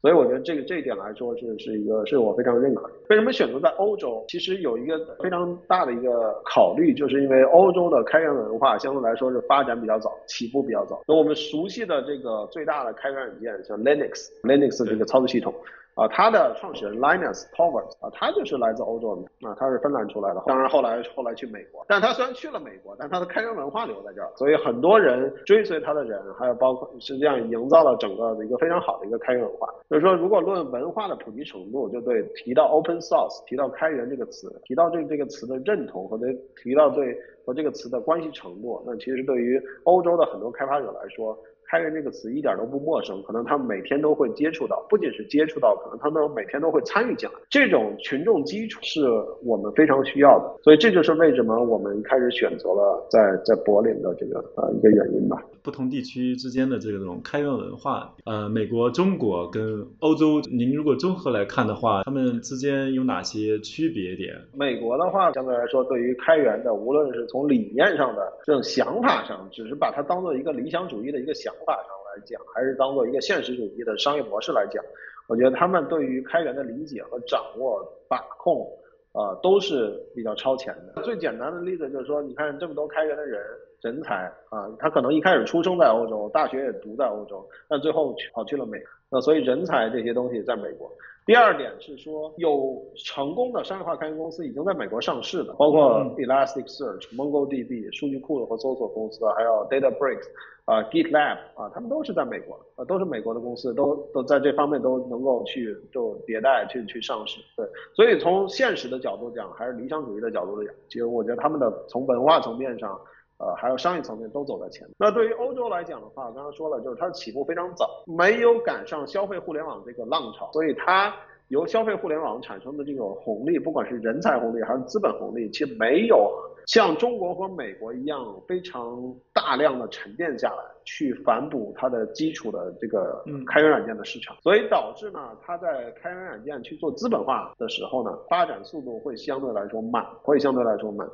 所以我觉得这个这一点来说是是一个是我非常认可的。为什么选择在欧洲？其实有一个非常大的一个考虑，就是因为欧洲的开源文化相对来说是发展比较早，起步比较早。那我们熟悉的这个最大的开源软件，像 Linux，Linux 这个操作系统。啊，他的创始人 Linus Torvalds 啊，他就是来自欧洲的啊，他是芬兰出来的，当然后来后来去美国，但他虽然去了美国，但他的开源文化留在这儿，所以很多人追随他的人，还有包括实际上营造了整个的一个非常好的一个开源文化。就是说，如果论文化的普及程度，就对提到 open source，提到开源这个词，提到对这个词的认同和对提到对和这个词的关系程度，那其实对于欧洲的很多开发者来说。开源这个词一点都不陌生，可能他们每天都会接触到，不仅是接触到，可能他们每天都会参与进来。这种群众基础是我们非常需要的，所以这就是为什么我们开始选择了在在柏林的这个呃一个原因吧。不同地区之间的这种开源文化，呃，美国、中国跟欧洲，您如果综合来看的话，他们之间有哪些区别点？美国的话，相对来说，对于开源的，无论是从理念上的这种想法上，只是把它当做一个理想主义的一个想。法上来讲，还是当做一个现实主义的商业模式来讲，我觉得他们对于开源的理解和掌握、把控，啊，都是比较超前的。最简单的例子就是说，你看这么多开源的人人才啊，他可能一开始出生在欧洲，大学也读在欧洲，但最后跑去了美，那所以人才这些东西在美国。第二点是说，有成功的商业化开源公司已经在美国上市的，包括 Elasticsearch、MongoDB 数据库和搜索公司，还有 DataBricks。啊，GitLab 啊，他们都是在美国，啊，都是美国的公司，都都在这方面都能够去就迭代去去上市，对，所以从现实的角度讲，还是理想主义的角度讲，其实我觉得他们的从文化层面上，呃，还有商业层面都走在前面。那对于欧洲来讲的话，刚刚说了，就是它的起步非常早，没有赶上消费互联网这个浪潮，所以它由消费互联网产生的这种红利，不管是人才红利还是资本红利，其实没有。像中国和美国一样，非常大量的沉淀下来，去反哺它的基础的这个开源软件的市场，所以导致呢，它在开源软件去做资本化的时候呢，发展速度会相对来说慢，会相对来说慢。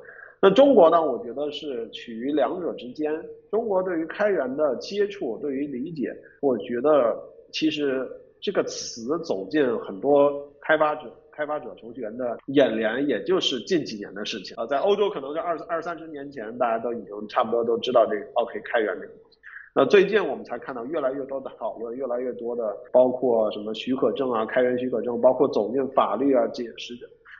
那中国呢，我觉得是取于两者之间。中国对于开源的接触，对于理解，我觉得其实这个词走进很多开发者。开发者、程序员的眼帘，也就是近几年的事情啊。在欧洲，可能是二二三十年前，大家都已经差不多都知道这个 OK 开源这个东西。那最近我们才看到越来越多的讨论，越来越多的包括什么许可证啊、开源许可证，包括走进法律啊、解释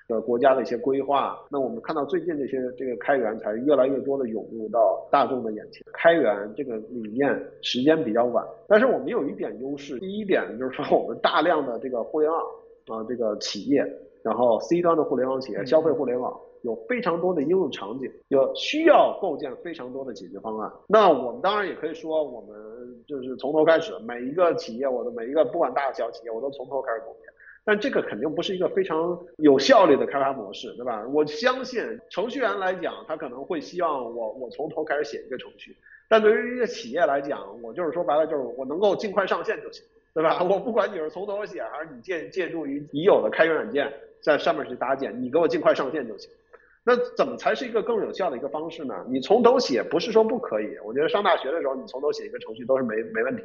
的国家的一些规划。那我们看到最近这些这个开源才越来越多的涌入到大众的眼前。开源这个理念时间比较晚，但是我们有一点优势，第一点就是说我们大量的这个互联网。啊，这个企业，然后 C 端的互联网企业，消费互联网有非常多的应用场景，有需要构建非常多的解决方案。那我们当然也可以说，我们就是从头开始，每一个企业，我的每一个不管大小企业，我都从头开始构建。但这个肯定不是一个非常有效率的开发模式，对吧？我相信程序员来讲，他可能会希望我我从头开始写一个程序，但对于一个企业来讲，我就是说白了，就是我能够尽快上线就行。对吧？我不管你是从头写，还是你借借助于已有的开源软件在上面去搭建，你给我尽快上线就行。那怎么才是一个更有效的一个方式呢？你从头写不是说不可以，我觉得上大学的时候你从头写一个程序都是没没问题。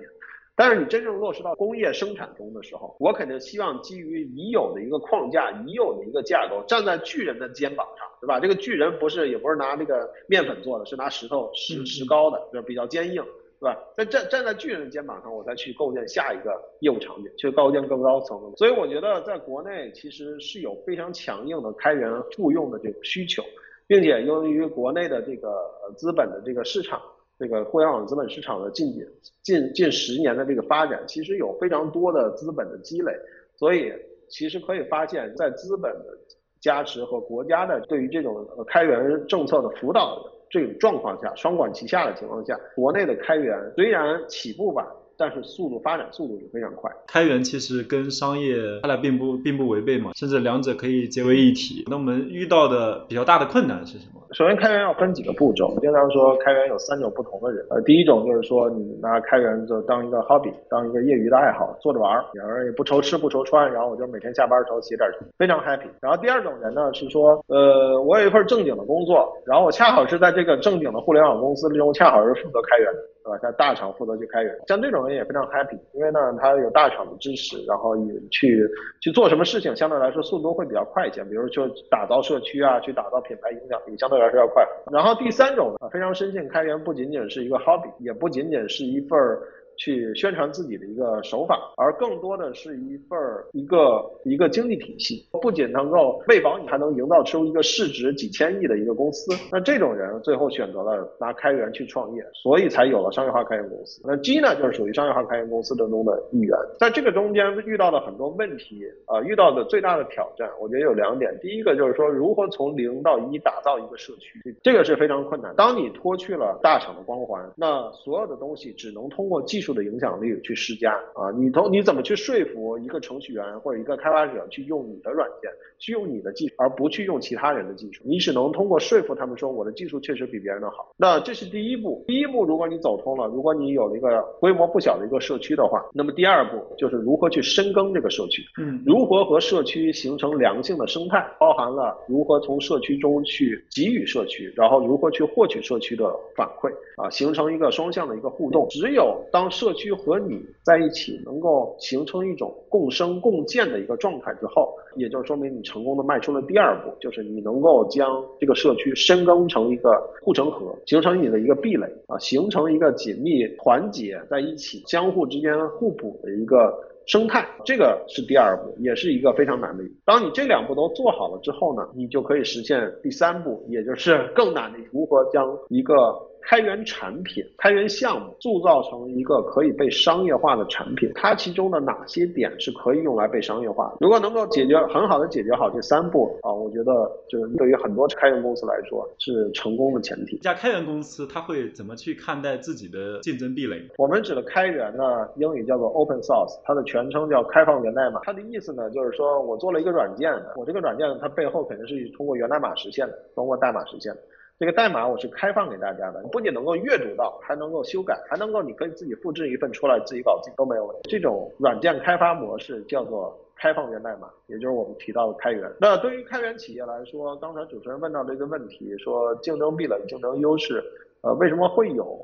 但是你真正落实到工业生产中的时候，我肯定希望基于已有的一个框架、已有的一个架构，站在巨人的肩膀上，对吧？这个巨人不是也不是拿那个面粉做的，是拿石头石石膏的，就是比较坚硬。对吧？在站站在巨人的肩膀上，我再去构建下一个业务场景，去构建更高层的。所以我觉得，在国内其实是有非常强硬的开源复用的这个需求，并且由于国内的这个资本的这个市场，这个互联网资本市场的近近近十年的这个发展，其实有非常多的资本的积累。所以其实可以发现，在资本的加持和国家的对于这种开源政策的辅导。这种状况下，双管齐下的情况下，国内的开源虽然起步晚，但是速度发展速度是非常快。开源其实跟商业它俩并不并不违背嘛，甚至两者可以结为一体。那我们遇到的比较大的困难是什么？首先，开源要分几个步骤。我经常说，开源有三种不同的人。呃，第一种就是说，你拿开源就当一个 hobby，当一个业余的爱好，做着玩儿，然后也不愁吃不愁穿，然后我就每天下班的时候写点非常 happy。然后第二种人呢，是说，呃，我有一份正经的工作，然后我恰好是在这个正经的互联网公司中，恰好是负责开源的。对吧？在大厂负责去开源，像这种人也非常 happy，因为呢，他有大厂的支持，然后也去去做什么事情，相对来说速度会比较快一些。比如说打造社区啊，去打造品牌影响力，相对来说要快。然后第三种呢，非常深信开源不仅仅是一个 hobby，也不仅仅是一份儿。去宣传自己的一个手法，而更多的是一份儿一个一个经济体系，不仅能够喂饱你，还能营造出一个市值几千亿的一个公司。那这种人最后选择了拿开源去创业，所以才有了商业化开源公司。那 G 呢，就是属于商业化开源公司当中的一员。在这个中间遇到的很多问题，呃，遇到的最大的挑战，我觉得有两点。第一个就是说，如何从零到一打造一个社区，这个是非常困难。当你脱去了大厂的光环，那所有的东西只能通过技术。的影响力去施加啊，你从你怎么去说服一个程序员或者一个开发者去用你的软件，去用你的技术，而不去用其他人的技术？你只能通过说服他们说我的技术确实比别人的好。那这是第一步，第一步如果你走通了，如果你有了一个规模不小的一个社区的话，那么第二步就是如何去深耕这个社区，嗯，如何和社区形成良性的生态，包含了如何从社区中去给予社区，然后如何去获取社区的反馈啊，形成一个双向的一个互动。只有当社区和你在一起，能够形成一种共生共建的一个状态之后，也就说明你成功的迈出了第二步，就是你能够将这个社区深耕成一个护城河，形成你的一个壁垒啊，形成一个紧密团结在一起、相互之间互补的一个生态。这个是第二步，也是一个非常难的。当你这两步都做好了之后呢，你就可以实现第三步，也就是更难的，如何将一个。开源产品、开源项目塑造成一个可以被商业化的产品，它其中的哪些点是可以用来被商业化的？如果能够解决很好的解决好这三步啊，我觉得就是对于很多开源公司来说是成功的前提。一家开源公司它会怎么去看待自己的竞争壁垒？我们指的开源呢，英语叫做 open source，它的全称叫开放源代码。它的意思呢，就是说我做了一个软件，我这个软件它背后肯定是通过源代码实现的，通过代码实现的。这个代码我是开放给大家的，不仅能够阅读到，还能够修改，还能够你可以自己复制一份出来自己搞自己都没有问题。这种软件开发模式叫做开放源代码，也就是我们提到的开源。那对于开源企业来说，刚才主持人问到这个问题，说竞争壁垒、竞争优势，呃，为什么会有？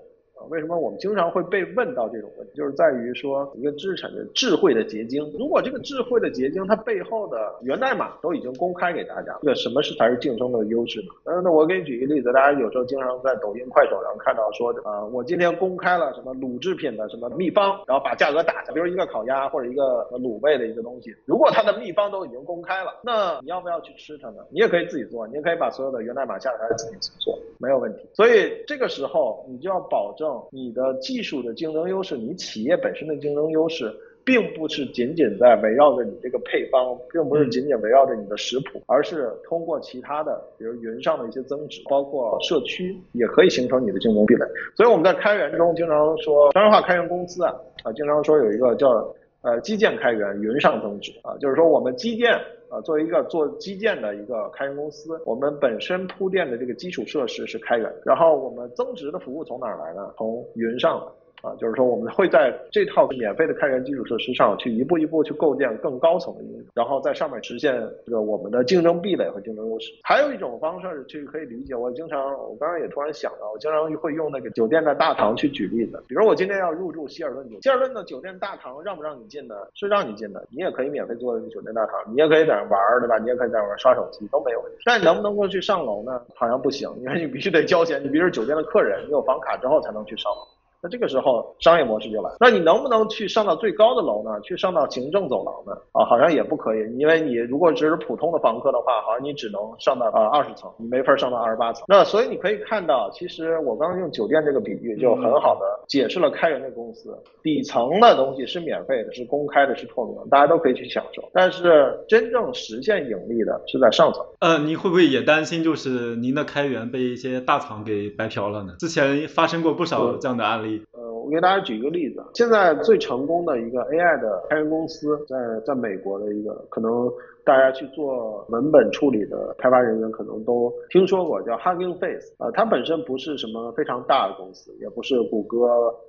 为什么我们经常会被问到这种问题？就是在于说一个知识产权智慧的结晶。如果这个智慧的结晶它背后的源代码都已经公开给大家，这个什么是才是竞争的优势呢？呃，那我给你举一个例子，大家有时候经常在抖音、快手上看到说，啊，我今天公开了什么卤制品的什么秘方，然后把价格打下，比如一个烤鸭或者一个卤味的一个东西，如果它的秘方都已经公开了，那你要不要去吃它呢？你也可以自己做，你也可以把所有的源代码下来自己做，没有问题。所以这个时候你就要保证。你的技术的竞争优势，你企业本身的竞争优势，并不是仅仅在围绕着你这个配方，并不是仅仅围绕着你的食谱，而是通过其他的，比如云上的一些增值，包括社区，也可以形成你的竞争壁垒。所以我们在开源中经常说，商业化开源公司啊，啊，经常说有一个叫呃基建开源，云上增值啊，就是说我们基建。啊，作为一个做基建的一个开源公司，我们本身铺垫的这个基础设施是开源，然后我们增值的服务从哪儿来呢？从云上。啊，就是说我们会在这套免费的开源基础设施上去一步一步去构建更高层的应用，然后在上面实现这个我们的竞争壁垒和竞争优势。还有一种方式去可以理解，我经常我刚刚也突然想到，我经常会用那个酒店的大堂去举例子。比如我今天要入住希尔顿酒店，希尔顿的酒店大堂让不让你进呢？是让你进的，你也可以免费坐酒店大堂，你也可以在那玩，对吧？你也可以在那玩刷手机都没有问题。但你能不能够去上楼呢？好像不行，因为你必须得交钱，你必须是酒店的客人，你有房卡之后才能去上楼。那这个时候商业模式就来，那你能不能去上到最高的楼呢？去上到行政走廊呢？啊，好像也不可以，因为你如果只是普通的房客的话，好像你只能上到啊二十层，你没法上到二十八层。那所以你可以看到，其实我刚刚用酒店这个比喻，就很好的解释了开源的公司底层的东西是免费的，是公开的，是透明的，大家都可以去享受。但是真正实现盈利的是在上层。呃，你会不会也担心，就是您的开源被一些大厂给白嫖了呢？之前发生过不少这样的案例。呃，我给大家举一个例子，现在最成功的一个 AI 的开源公司，在在美国的一个可能。大家去做文本处理的开发人员可能都听说过，叫 Hugging Face，呃，它本身不是什么非常大的公司，也不是谷歌、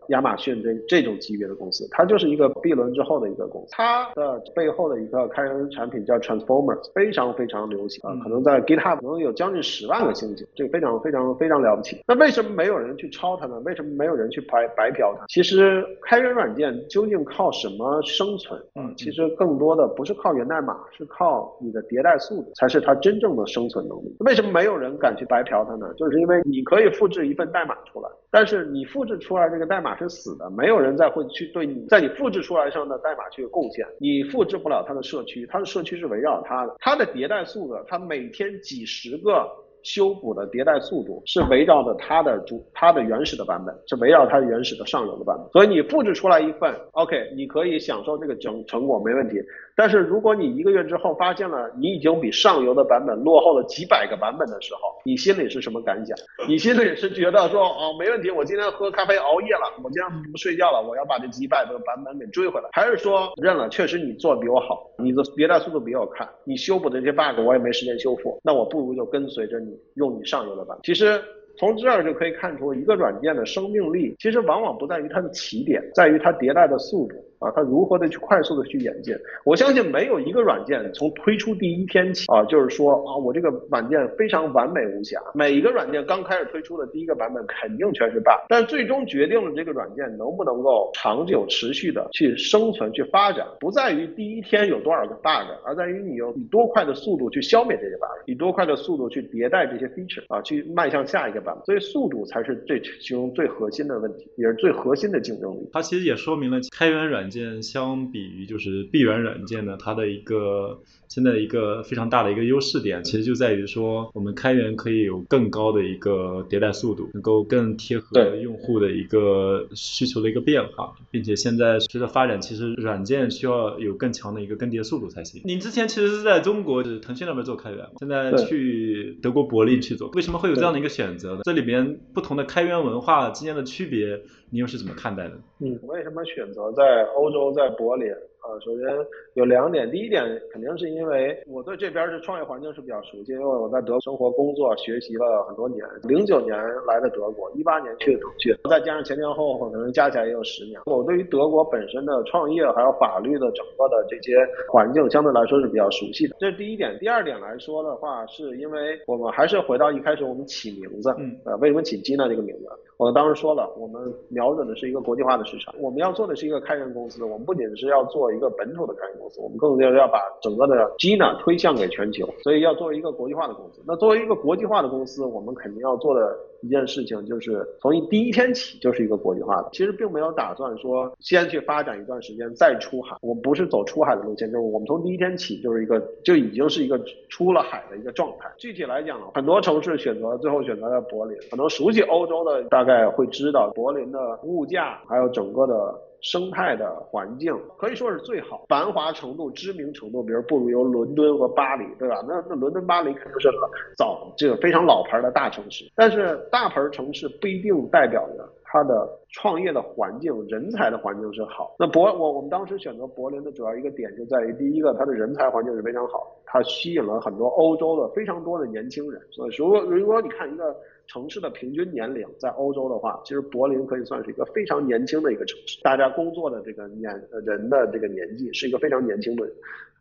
亚马逊这这种级别的公司，它就是一个 B 轮之后的一个公司。它的背后的一个开源产品叫 Transformers，非常非常流行啊，可能在 GitHub 可能有将近十万个星星，这个非常非常非常了不起。那为什么没有人去抄它呢？为什么没有人去白白嫖它？其实开源软件究竟靠什么生存？嗯，其实更多的不是靠源代码，是靠靠你的迭代速度才是它真正的生存能力。为什么没有人敢去白嫖它呢？就是因为你可以复制一份代码出来，但是你复制出来这个代码是死的，没有人再会去对你在你复制出来上的代码去贡献。你复制不了它的社区，它的社区是围绕它的，它的迭代速度，它每天几十个。修补的迭代速度是围绕着它的主它的原始的版本，是围绕它原始的上游的版本。所以你复制出来一份，OK，你可以享受这个成成果没问题。但是如果你一个月之后发现了你已经比上游的版本落后了几百个版本的时候，你心里是什么感想？你心里是觉得说哦没问题，我今天喝咖啡熬夜了，我今天不睡觉了，我要把这几百个版本给追回来，还是说认了，确实你做的比我好，你的迭代速度比我快，你修补的这些 bug 我也没时间修复，那我不如就跟随着你。用你上游的版本，其实从这儿就可以看出，一个软件的生命力，其实往往不在于它的起点，在于它迭代的速度。啊，它如何的去快速的去演进？我相信没有一个软件从推出第一天起啊，就是说啊，我这个软件非常完美无瑕。每一个软件刚开始推出的第一个版本肯定全是 bug，但最终决定了这个软件能不能够长久持续的去生存、去发展，不在于第一天有多少个 bug，而在于你有以多快的速度去消灭这些 bug，以多快的速度去迭代这些 feature 啊，去迈向下一个所以速度才是最其中最核心的问题，也是最核心的竞争力。它其实也说明了开源软件相比于就是闭源软件呢，它的一个现在一个非常大的一个优势点，其实就在于说我们开源可以有更高的一个迭代速度，能够更贴合用户的一个需求的一个变化，并且现在随着发展，其实软件需要有更强的一个更迭速度才行。您之前其实是在中国就是腾讯那边做开源，现在去德国柏林去做，为什么会有这样的一个选择呢？这里边不同的开源文化之间的区别，你又是怎么看待的？嗯，为什么选择在？欧洲在柏林啊，首先有两点，第一点肯定是因为我对这边的创业环境是比较熟悉，因为我在德国生活、工作、学习了很多年。零九年来的德国，一八年去的腾讯，再加上前前后后可能加起来也有十年。我对于德国本身的创业还有法律的整个的这些环境相对来说是比较熟悉的，这是第一点。第二点来说的话，是因为我们还是回到一开始我们起名字，嗯，呃，为什么起基呢这个名字？我当时说了，我们瞄准的是一个国际化的市场，我们要做的是一个开源公司。我们不仅是要做一个本土的开源公司，我们更要要把整个的基呢推向给全球，所以要做一个国际化的公司。那作为一个国际化的公司，我们肯定要做的。一件事情就是从一第一天起就是一个国际化的，其实并没有打算说先去发展一段时间再出海，我们不是走出海的路线，就是我们从第一天起就是一个就已经是一个出了海的一个状态。具体来讲，很多城市选择最后选择了柏林，可能熟悉欧洲的大概会知道柏林的物价还有整个的。生态的环境可以说是最好，繁华程度、知名程度，比如不如由伦敦和巴黎，对吧？那那伦敦、巴黎肯定是早这个非常老牌的大城市，但是大牌城市不一定代表着它的创业的环境、人才的环境是好。那柏我我们当时选择柏林的主要一个点就在于，第一个它的人才环境是非常好，它吸引了很多欧洲的非常多的年轻人。所以如果如果你看一个。城市的平均年龄在欧洲的话，其实柏林可以算是一个非常年轻的一个城市，大家工作的这个年人的这个年纪是一个非常年轻的。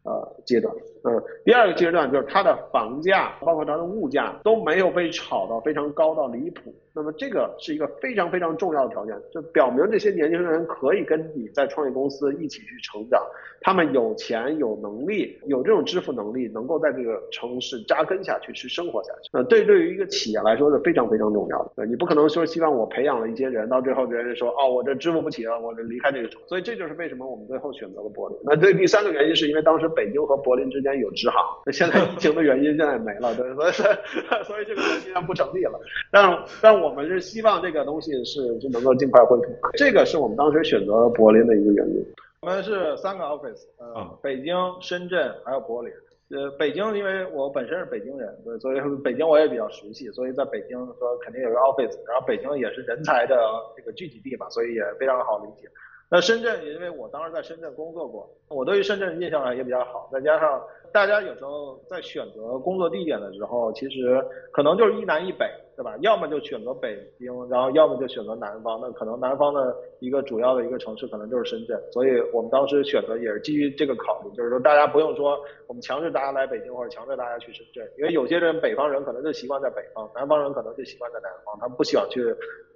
呃，阶段，嗯，第二个阶段就是它的房价，包括它的物价都没有被炒到非常高到离谱。那么这个是一个非常非常重要的条件，就表明这些年轻人可以跟你在创业公司一起去成长，他们有钱有能力，有这种支付能力，能够在这个城市扎根下去去生活下去。那，对，对于一个企业来说是非常非常重要的。你不可能说希望我培养了一些人，到最后别人说哦，我这支付不起了，我这离开这个城。所以这就是为什么我们最后选择了柏林。那对第三个原因是因为当时。北京和柏林之间有直航，那现在疫情的原因现在没了，对，所以所以这个现在不成立了。但但我们是希望这个东西是就能够尽快恢复，这个是我们当时选择柏林的一个原因。我们是三个 office，呃，北京、深圳还有柏林。呃，北京因为我本身是北京人，对，所以北京我也比较熟悉，所以在北京说肯定有个 office，然后北京也是人才的这个聚集地嘛，所以也非常好理解。那深圳，因为我当时在深圳工作过，我对于深圳印象也比较好，再加上。大家有时候在选择工作地点的时候，其实可能就是一南一北，对吧？要么就选择北京，然后要么就选择南方。那可能南方的一个主要的一个城市可能就是深圳。所以我们当时选择也是基于这个考虑，就是说大家不用说我们强制大家来北京或者强制大家去深圳，因为有些人北方人可能就习惯在北方，南方人可能就习惯在南方，他不喜欢去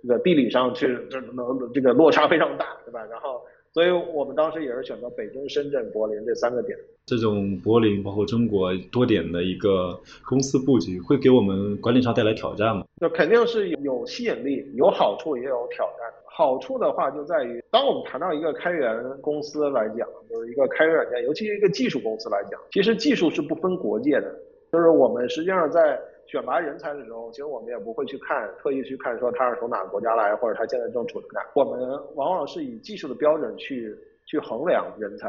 这个地理上去这能这个落差非常大，对吧？然后。所以我们当时也是选择北京、深圳、柏林这三个点。这种柏林包括中国多点的一个公司布局，会给我们管理上带来挑战吗？那肯定是有吸引力，有好处也有挑战。好处的话就在于，当我们谈到一个开源公司来讲，就是一个开源软件，尤其是一个技术公司来讲，其实技术是不分国界的。就是我们实际上在。选拔人才的时候，其实我们也不会去看，特意去看说他是从哪个国家来，或者他现在正处在哪。我们往往是以技术的标准去去衡量人才。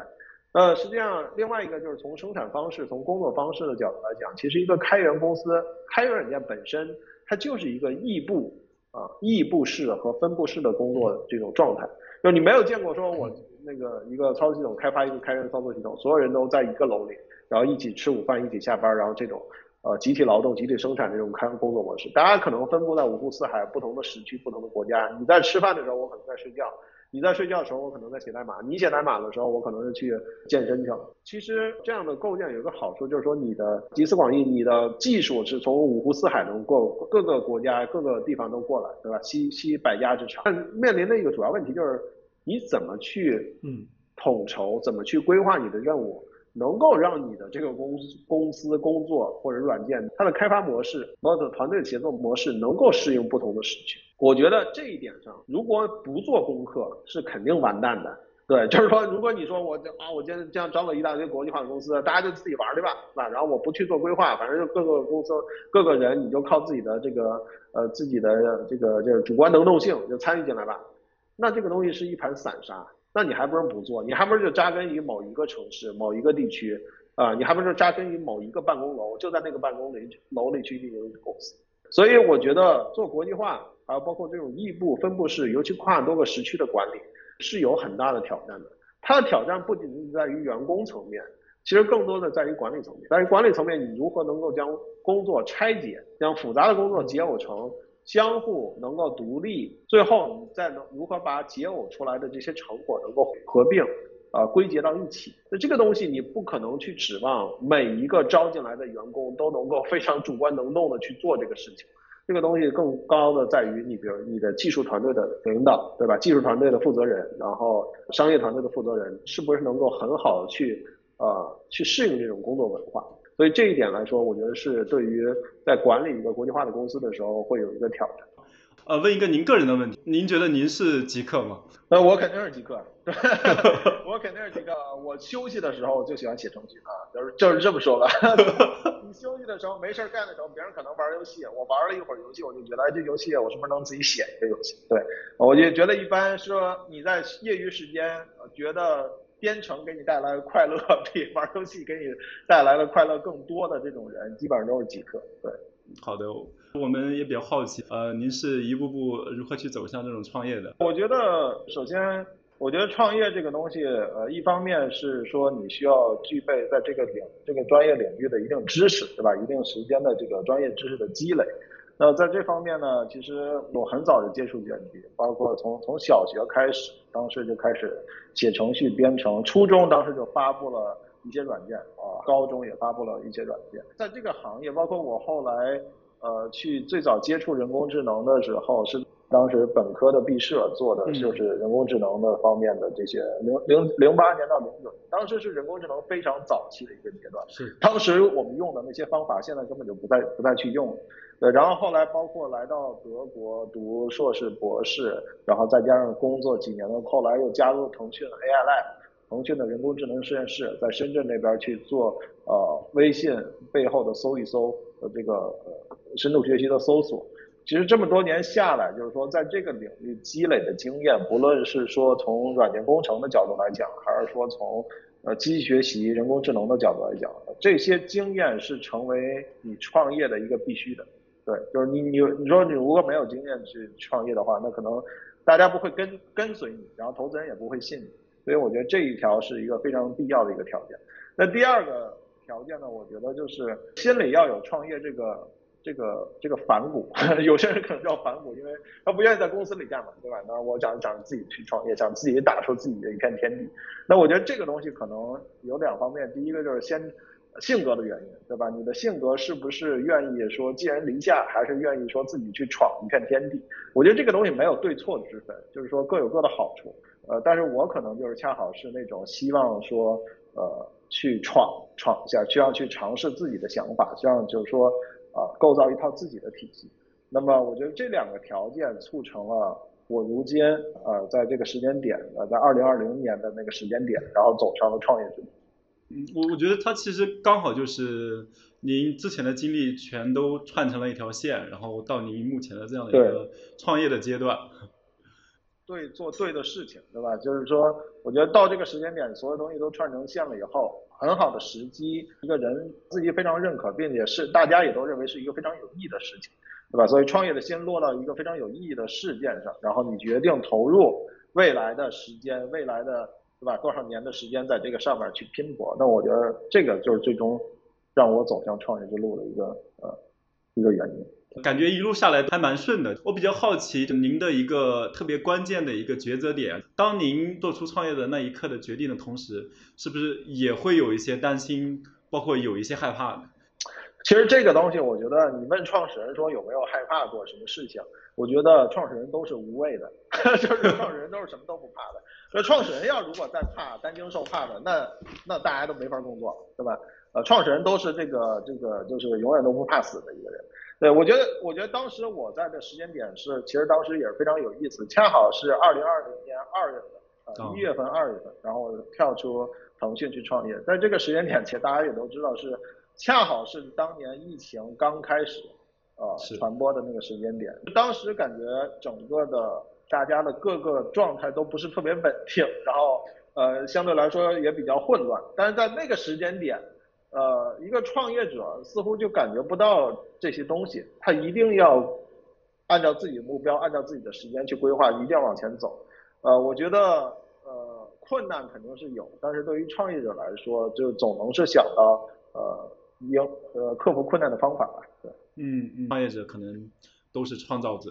呃，实际上另外一个就是从生产方式、从工作方式的角度来讲，其实一个开源公司、开源软件本身，它就是一个异步啊、异步式和分布式的工作这种状态。就你没有见过说我那个一个操作系统开发一个开源操作系统，所有人都在一个楼里，然后一起吃午饭、一起下班，然后这种。呃，集体劳动、集体生产这种开工作模式，大家可能分布在五湖四海、不同的时区、不同的国家。你在吃饭的时候，我可能在睡觉；你在睡觉的时候，我可能在写代码；你写代码的时候，我可能是去健身去了。其实这样的构建有一个好处，就是说你的集思广益，你的技术是从五湖四海中过各个国家、各个地方都过来，对吧？吸吸百家之长。但面临的一个主要问题就是，你怎么去嗯统筹，怎么去规划你的任务？能够让你的这个公司公司工作或者软件，它的开发模式或者团队协作模式能够适应不同的事情。我觉得这一点上，如果不做功课，是肯定完蛋的。对，就是说，如果你说我啊，我今天这样招了一大堆国际化的公司，大家就自己玩去吧，是吧？然后我不去做规划，反正就各个公司各个人，你就靠自己的这个呃自己的这个这个主观能动性就参与进来吧。那这个东西是一盘散沙。那你还不如不做，你还不如就扎根于某一个城市、某一个地区啊，你还不如扎根于某一个办公楼，就在那个办公里楼里去运营公司。所以我觉得做国际化，还有包括这种异步分布式，尤其跨多个时区的管理，是有很大的挑战的。它的挑战不仅仅在于员工层面，其实更多的在于管理层面。在于管理层面，你如何能够将工作拆解，将复杂的工作解耦成。相互能够独立，最后你再能如何把解耦出来的这些成果能够合并，啊归结到一起？那这个东西你不可能去指望每一个招进来的员工都能够非常主观能动的去做这个事情。这个东西更高的在于你，比如你的技术团队的领导，对吧？技术团队的负责人，然后商业团队的负责人，是不是能够很好的去呃去适应这种工作文化？所以这一点来说，我觉得是对于在管理一个国际化的公司的时候会有一个挑战。呃，问一个您个人的问题，您觉得您是极客吗？呃，我肯定是极客，我肯定是极客。我休息的时候就喜欢写程序啊，就是就是这么说吧。你休息的时候没事干的时候，别人可能玩游戏，我玩了一会儿游戏，我就觉得哎，这游戏我是不是能自己写一个游戏？对，我就觉得一般说你在业余时间觉得。编程给你带来的快乐，比玩游戏给你带来的快乐更多的这种人，基本上都是极客。对，好的，我们也比较好奇，呃，您是一步步如何去走向这种创业的？我觉得，首先，我觉得创业这个东西，呃，一方面是说你需要具备在这个领这个专业领域的一定知识，对吧？一定时间的这个专业知识的积累。那在这方面呢，其实我很早就接触计算机，包括从从小学开始，当时就开始写程序编程，初中当时就发布了一些软件啊，高中也发布了一些软件。在这个行业，包括我后来呃去最早接触人工智能的时候，是当时本科的毕设做的就是人工智能的方面的这些零零零八年到零九年，当时是人工智能非常早期的一个阶段，是。当时我们用的那些方法，现在根本就不再不再去用。了。对，然后后来包括来到德国读硕士、博士，然后再加上工作几年的，后来又加入腾讯 AI Lab，腾讯的人工智能实验室，在深圳那边去做呃微信背后的搜一搜的这个呃深度学习的搜索，其实这么多年下来，就是说在这个领域积累的经验，不论是说从软件工程的角度来讲，还是说从呃机器学习、人工智能的角度来讲，这些经验是成为你创业的一个必须的。对，就是你你你说你如果没有经验去创业的话，那可能大家不会跟跟随你，然后投资人也不会信你。所以我觉得这一条是一个非常必要的一个条件。那第二个条件呢，我觉得就是心里要有创业这个这个这个反骨。有些人可能叫反骨，因为他不愿意在公司里干嘛，对吧？那我想想自己去创业，想自己打出自己的一片天地。那我觉得这个东西可能有两方面，第一个就是先。性格的原因，对吧？你的性格是不是愿意说寄人篱下，还是愿意说自己去闯一片天地？我觉得这个东西没有对错之分，就是说各有各的好处。呃，但是我可能就是恰好是那种希望说，呃，去闯闯一下，需要去尝试自己的想法，希望就是说，啊，构造一套自己的体系。那么我觉得这两个条件促成了我如今，呃，在这个时间点，呃，在二零二零年的那个时间点，然后走上了创业之路。嗯，我我觉得它其实刚好就是您之前的经历全都串成了一条线，然后到您目前的这样的一个创业的阶段。对，做对的事情，对吧？就是说，我觉得到这个时间点，所有东西都串成线了以后，很好的时机，一个人自己非常认可，并且是大家也都认为是一个非常有意义的事情，对吧？所以创业的心落到一个非常有意义的事件上，然后你决定投入未来的时间，未来的。对吧？多少年的时间在这个上面去拼搏？那我觉得这个就是最终让我走向创业之路的一个呃一个原因。感觉一路下来还蛮顺的。我比较好奇您的一个特别关键的一个抉择点，当您做出创业的那一刻的决定的同时，是不是也会有一些担心，包括有一些害怕？其实这个东西，我觉得你问创始人说有没有害怕过什么事情，我觉得创始人都是无畏的，就是创始人都是什么都不怕的。那创始人要如果再怕担惊受怕的，那那大家都没法工作，对吧？呃，创始人都是这个这个就是永远都不怕死的一个人。对我觉得，我觉得当时我在的时间点是，其实当时也是非常有意思，恰好是二零二零年二月份，呃一月份二月份，然后跳出腾讯去创业。在这个时间点，其实大家也都知道是，恰好是当年疫情刚开始，呃传播的那个时间点。当时感觉整个的。大家的各个状态都不是特别稳定，然后呃相对来说也比较混乱。但是在那个时间点，呃一个创业者似乎就感觉不到这些东西，他一定要按照自己的目标，按照自己的时间去规划，一定要往前走。呃，我觉得呃困难肯定是有，但是对于创业者来说，就总能是想到呃应呃克服困难的方法吧。对，嗯嗯，创业者可能都是创造者。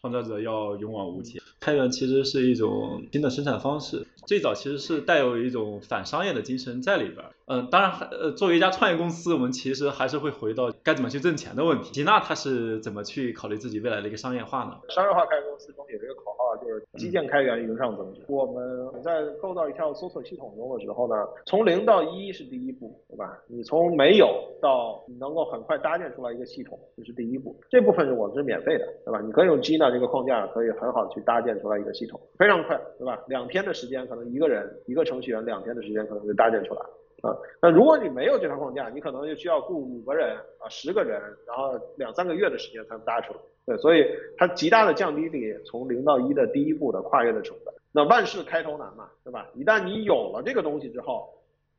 创造者要勇往无前。开源其实是一种新的生产方式，最早其实是带有一种反商业的精神在里边儿。嗯，当然，呃，作为一家创业公司，我们其实还是会回到该怎么去挣钱的问题。吉娜他是怎么去考虑自己未来的一个商业化呢？商业化开源公司中有一个口，就是基建开源，云上增值。我们在构造一套搜索系统中的时候呢，从零到一是第一步，对吧？你从没有到你能够很快搭建出来一个系统，这是第一步。这部分是我们是免费的，对吧？你可以用 Gina 这个框架，可以很好去搭建。建出来一个系统非常快，对吧？两天的时间，可能一个人一个程序员两天的时间可能就搭建出来啊。那如果你没有这套框架，你可能就需要雇五个人啊，十个人，然后两三个月的时间才能搭出来。对，所以它极大的降低你从零到一的第一步的跨越的成本。那万事开头难嘛，对吧？一旦你有了这个东西之后。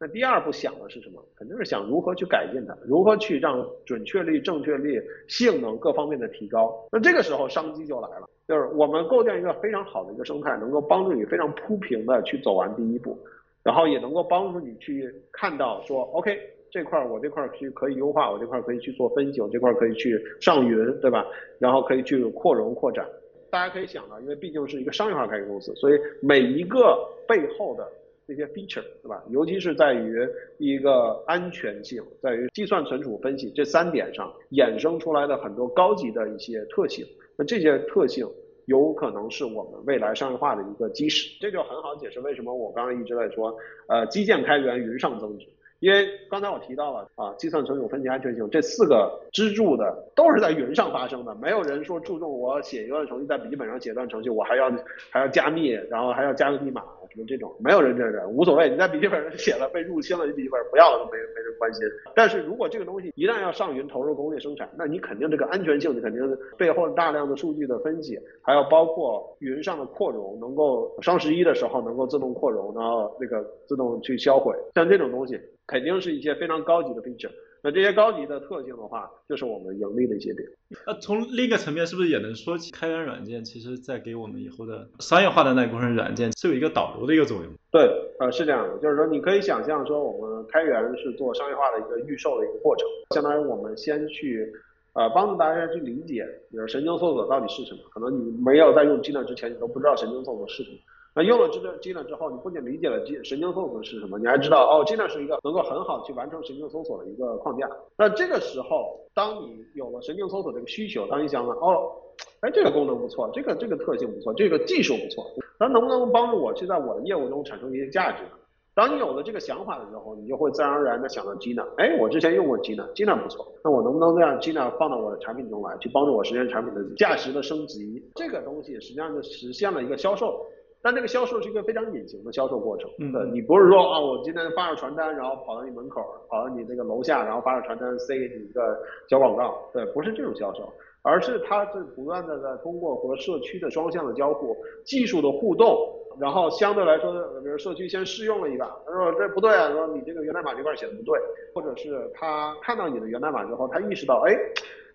那第二步想的是什么？肯定是想如何去改进它，如何去让准确率、正确率、性能各方面的提高。那这个时候商机就来了，就是我们构建一个非常好的一个生态，能够帮助你非常铺平的去走完第一步，然后也能够帮助你去看到说，OK，这块我这块去可以优化，我这块可以去做分析，我这块可以去上云，对吧？然后可以去扩容扩展。大家可以想到，因为毕竟是一个商业化开源公司，所以每一个背后的。这些 feature 对吧？尤其是在于一个安全性，在于计算、存储、分析这三点上衍生出来的很多高级的一些特性。那这些特性有可能是我们未来商业化的一个基石。这就很好解释为什么我刚刚一直在说，呃，基建开源，云上增值。因为刚才我提到了啊，计算存储、分析、安全性这四个支柱的都是在云上发生的，没有人说注重我写一段程序在笔记本上写一段程序，我还要还要加密，然后还要加个密码什么这种，没有人这样，无所谓，你在笔记本上写了被入侵了，你笔记本不要了都没没人关心。但是如果这个东西一旦要上云投入工业生产，那你肯定这个安全性，你肯定背后大量的数据的分析，还要包括云上的扩容，能够双十一的时候能够自动扩容，然后那个自动去销毁，像这种东西。肯定是一些非常高级的 feature，那这些高级的特性的话，就是我们盈利的一些点。那从另一个层面，是不是也能说起开源软件，其实在给我们以后的商业化的那一部分软件是有一个导流的一个作用？对，呃，是这样的，就是说你可以想象说，我们开源是做商业化的一个预售的一个过程，相当于我们先去，呃，帮助大家去理解，比如神经搜索到底是什么，可能你没有在用 g n 之前，你都不知道神经搜索是什么。那用了这个 Gina 之后，你不仅理解了神神经搜索是什么，你还知道哦，Gina 是一个能够很好去完成神经搜索的一个框架。那这个时候，当你有了神经搜索这个需求，当你想了哦，哎，这个功能不错，这个这个特性不错，这个技术不错，那能不能帮助我去在我的业务中产生一些价值呢？当你有了这个想法的时候，你就会自然而然的想到 Gina。哎，我之前用过 Gina，Gina 不错，那我能不能让 Gina 放到我的产品中来，去帮助我实现产品的价值的升级？这个东西实际上就实现了一个销售。但这个销售是一个非常隐形的销售过程，对，你不是说啊，我今天发着传单，然后跑到你门口，跑到你这个楼下，然后发着传单塞给你一个小广告，对，不是这种销售，而是它是不断的在通过和社区的双向的交互、技术的互动，然后相对来说，比如社区先试用了一把，他说这不对啊，说你这个源代码这块写的不对，或者是他看到你的源代码之后，他意识到，哎。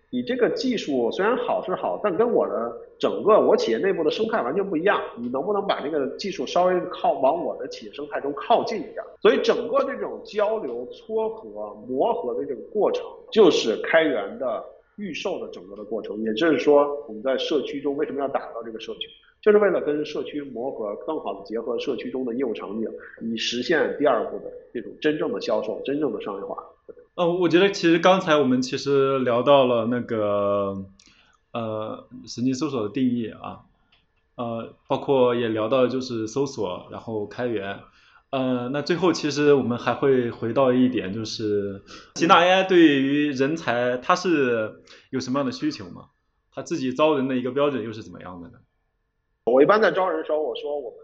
你这个技术虽然好是好，但跟我的整个我企业内部的生态完全不一样。你能不能把这个技术稍微靠往我的企业生态中靠近一点？所以整个这种交流、撮合、磨合的这个过程，就是开源的预售的整个的过程。也就是说，我们在社区中为什么要打造这个社区，就是为了跟社区磨合，更好的结合社区中的业务场景，以实现第二步的这种真正的销售、真正的商业化。呃，我觉得其实刚才我们其实聊到了那个呃神经搜索的定义啊，呃，包括也聊到就是搜索，然后开源，呃，那最后其实我们还会回到一点，就是吉纳 AI 对于人才它是有什么样的需求吗？他自己招人的一个标准又是怎么样的呢？我一般在招人的时候，我说我们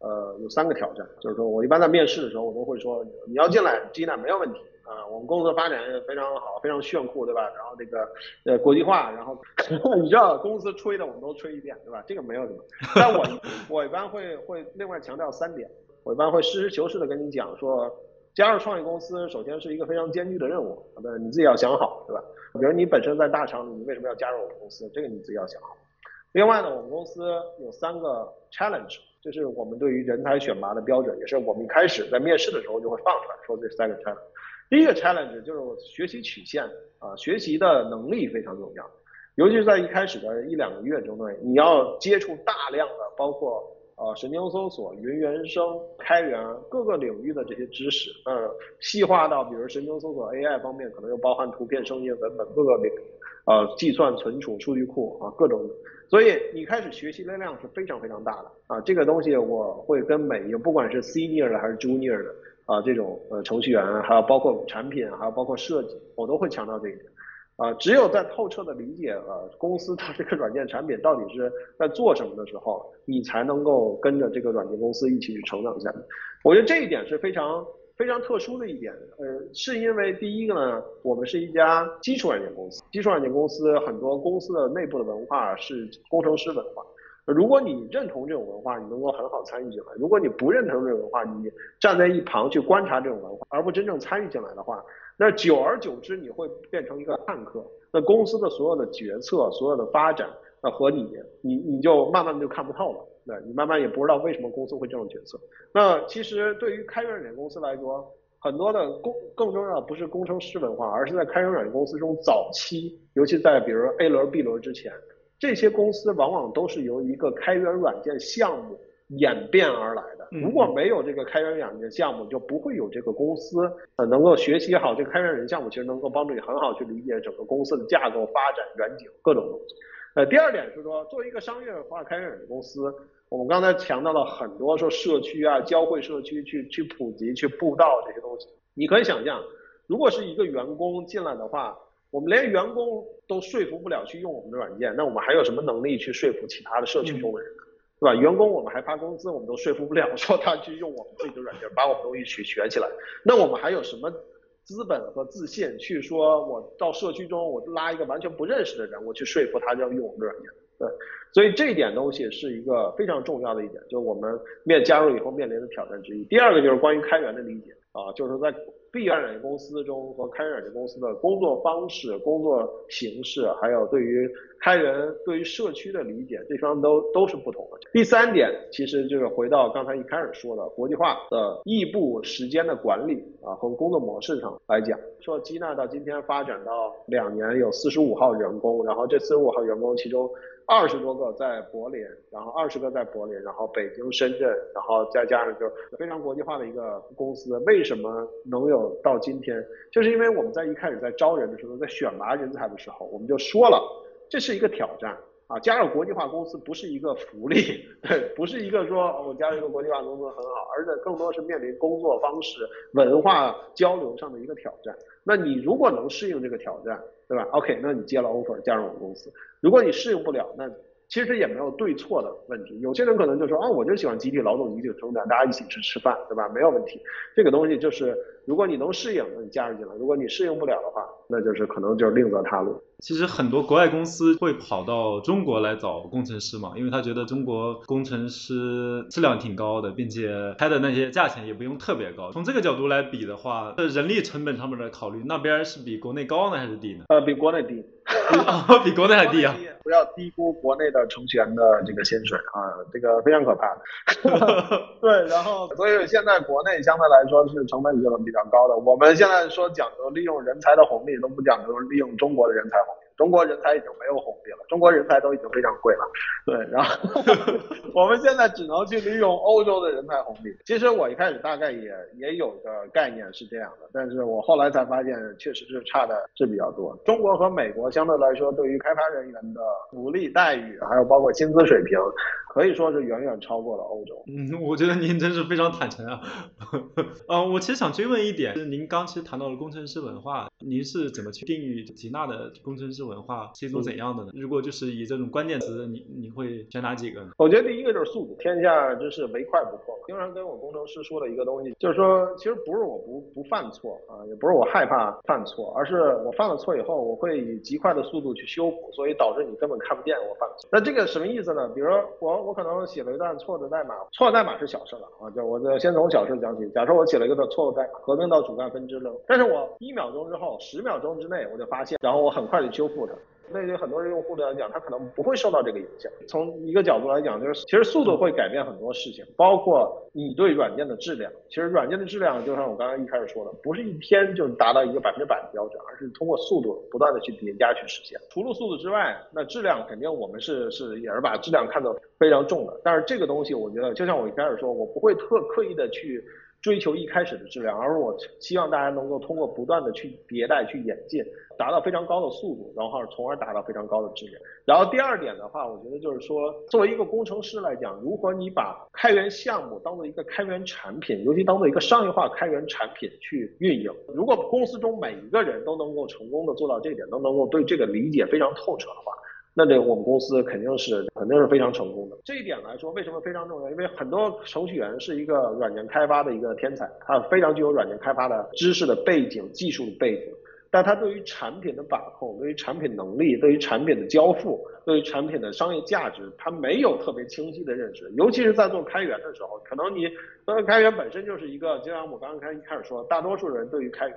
呃有三个挑战，就是说我一般在面试的时候，我都会说你要进来，吉纳没有问题。啊，我们公司发展非常好，非常炫酷，对吧？然后那个呃国际化，然后你知道公司吹的我们都吹一遍，对吧？这个没有什么。但我我一般会会另外强调三点，我一般会实事求是的跟你讲说，加入创业公司首先是一个非常艰巨的任务，对你自己要想好，对吧？比如你本身在大厂里，你为什么要加入我们公司？这个你自己要想好。另外呢，我们公司有三个 challenge，这是我们对于人才选拔的标准，也是我们一开始在面试的时候就会放出来说这三个 challenge。第一个 challenge 就是学习曲线啊，学习的能力非常重要，尤其是在一开始的一两个月中呢，你要接触大量的包括呃神经搜索、云原生、开源各个领域的这些知识，呃，细化到比如神经搜索 AI 方面，可能又包含图片、声音、文本各个领，呃，计算、存储、数据库啊各种，所以你开始学习的量是非常非常大的啊，这个东西我会跟每一个不管是 senior 的还是 junior 的。啊，这种呃程序员，还有包括产品，还有包括设计，我都会强调这一点。啊，只有在透彻的理解了公司它这个软件产品到底是在做什么的时候，你才能够跟着这个软件公司一起去成长下去。我觉得这一点是非常非常特殊的一点。呃，是因为第一个呢，我们是一家基础软件公司，基础软件公司很多公司的内部的文化是工程师文化。如果你认同这种文化，你能够很好参与进来；如果你不认同这种文化，你站在一旁去观察这种文化，而不真正参与进来的话，那久而久之你会变成一个看客。那公司的所有的决策、所有的发展，那和你，你你就慢慢的就看不透了。那你慢慢也不知道为什么公司会这种决策。那其实对于开源软件公司来说，很多的工更重要的不是工程师文化，而是在开源软件公司中早期，尤其在比如 A 轮、B 轮之前。这些公司往往都是由一个开源软件项目演变而来的。如果没有这个开源软件项目，就不会有这个公司呃能够学习好这个开源软件项目，其实能够帮助你很好去理解整个公司的架构、发展、远景各种东西。呃，第二点是说，作为一个商业化开源软件公司，我们刚才强调了很多说社区啊、教会社区去去普及、去布道这些东西。你可以想象，如果是一个员工进来的话，我们连员工都说服不了去用我们的软件，那我们还有什么能力去说服其他的社区中的人？对吧？员工我们还发工资，我们都说服不了，说他去用我们自己的软件，把我们东西学学起来。那我们还有什么资本和自信去说，我到社区中，我拉一个完全不认识的人，我去说服他要用我们的软件？对，所以这一点东西是一个非常重要的一点，就是我们面加入以后面临的挑战之一。第二个就是关于开源的理解啊，就是在。闭源软件公司中和开源软件公司的工作方式、工作形式，还有对于开源、对于社区的理解，这方都都是不同的。第三点，其实就是回到刚才一开始说的国际化的异步时间的管理啊和工作模式上来讲，说基纳到今天发展到两年有四十五号员工，然后这四十五号员工其中。二十多个在柏林，然后二十个在柏林，然后北京、深圳，然后再加上就非常国际化的一个公司。为什么能有到今天？就是因为我们在一开始在招人的时候，在选拔人才的时候，我们就说了，这是一个挑战啊！加入国际化公司不是一个福利，不是一个说我加入一个国际化公司很好，而且更多是面临工作方式、文化交流上的一个挑战。那你如果能适应这个挑战，对吧？OK，那你接了 offer 加入我们公司。如果你适应不了，那其实也没有对错的问题。有些人可能就说啊，我就喜欢集体劳动、集体生产，大家一起去吃饭，对吧？没有问题。这个东西就是，如果你能适应，那你加入进来；如果你适应不了的话，那就是可能就是另择他路。其实很多国外公司会跑到中国来找工程师嘛，因为他觉得中国工程师质量挺高的，并且开的那些价钱也不用特别高。从这个角度来比的话，在人力成本上面的考虑，那边是比国内高呢还是低呢？呃，比国内低，比国内还低啊！不要低估国内的程序员的这个薪水啊，这个非常可怕的。对，然后所以现在国内相对来说是成本是比较高的。我们现在说讲究利用人才的红利，都不讲究利用中国的人才红利。中国人才已经没有红利了，中国人才都已经非常贵了。对，然后 我们现在只能去利用欧洲的人才红利。其实我一开始大概也也有个概念是这样的，但是我后来才发现确实是差的是比较多。中国和美国相对来说，对于开发人员的福利待遇，还有包括薪资水平。可以说是远远超过了欧洲。嗯，我觉得您真是非常坦诚啊。呃，我其实想追问一点，就是您刚其实谈到了工程师文化，您是怎么去定义吉纳的工程师文化是一种怎样的呢？如果就是以这种关键词，你你会选哪几个呢？我觉得第一个就是速度，天下之事唯快不破。经常跟我工程师说的一个东西，就是说其实不是我不不犯错啊，也不是我害怕犯错，而是我犯了错以后，我会以极快的速度去修补，所以导致你根本看不见我犯错。那这个什么意思呢？比如说我。我可能写了一段错的代码，错的代码是小事了啊，就我就先从小事讲起。假设我写了一个错误代码，合并到主干分支了，但是我一秒钟之后，十秒钟之内我就发现，然后我很快的修复它。对于很多人用户来讲，他可能不会受到这个影响。从一个角度来讲，就是其实速度会改变很多事情，包括你对软件的质量。其实软件的质量，就像我刚刚一开始说的，不是一天就达到一个百分之百的标准，而是通过速度不断的去叠加去实现。除了速度之外，那质量肯定我们是是也是把质量看得非常重的。但是这个东西，我觉得就像我一开始说，我不会特刻意的去。追求一开始的质量，而我希望大家能够通过不断的去迭代、去演进，达到非常高的速度，然后从而达到非常高的质量。然后第二点的话，我觉得就是说，作为一个工程师来讲，如果你把开源项目当做一个开源产品，尤其当做一个商业化开源产品去运营，如果公司中每一个人都能够成功的做到这一点，都能够对这个理解非常透彻的话。那这我们公司肯定是肯定是非常成功的。这一点来说，为什么非常重要？因为很多程序员是一个软件开发的一个天才，他非常具有软件开发的知识的背景、技术的背景，但他对于产品的把控、对于产品能力、对于产品的交付、对于产品的商业价值，他没有特别清晰的认识。尤其是在做开源的时候，可能你呃开源本身就是一个，就像我刚刚开一开始说，大多数人对于开源。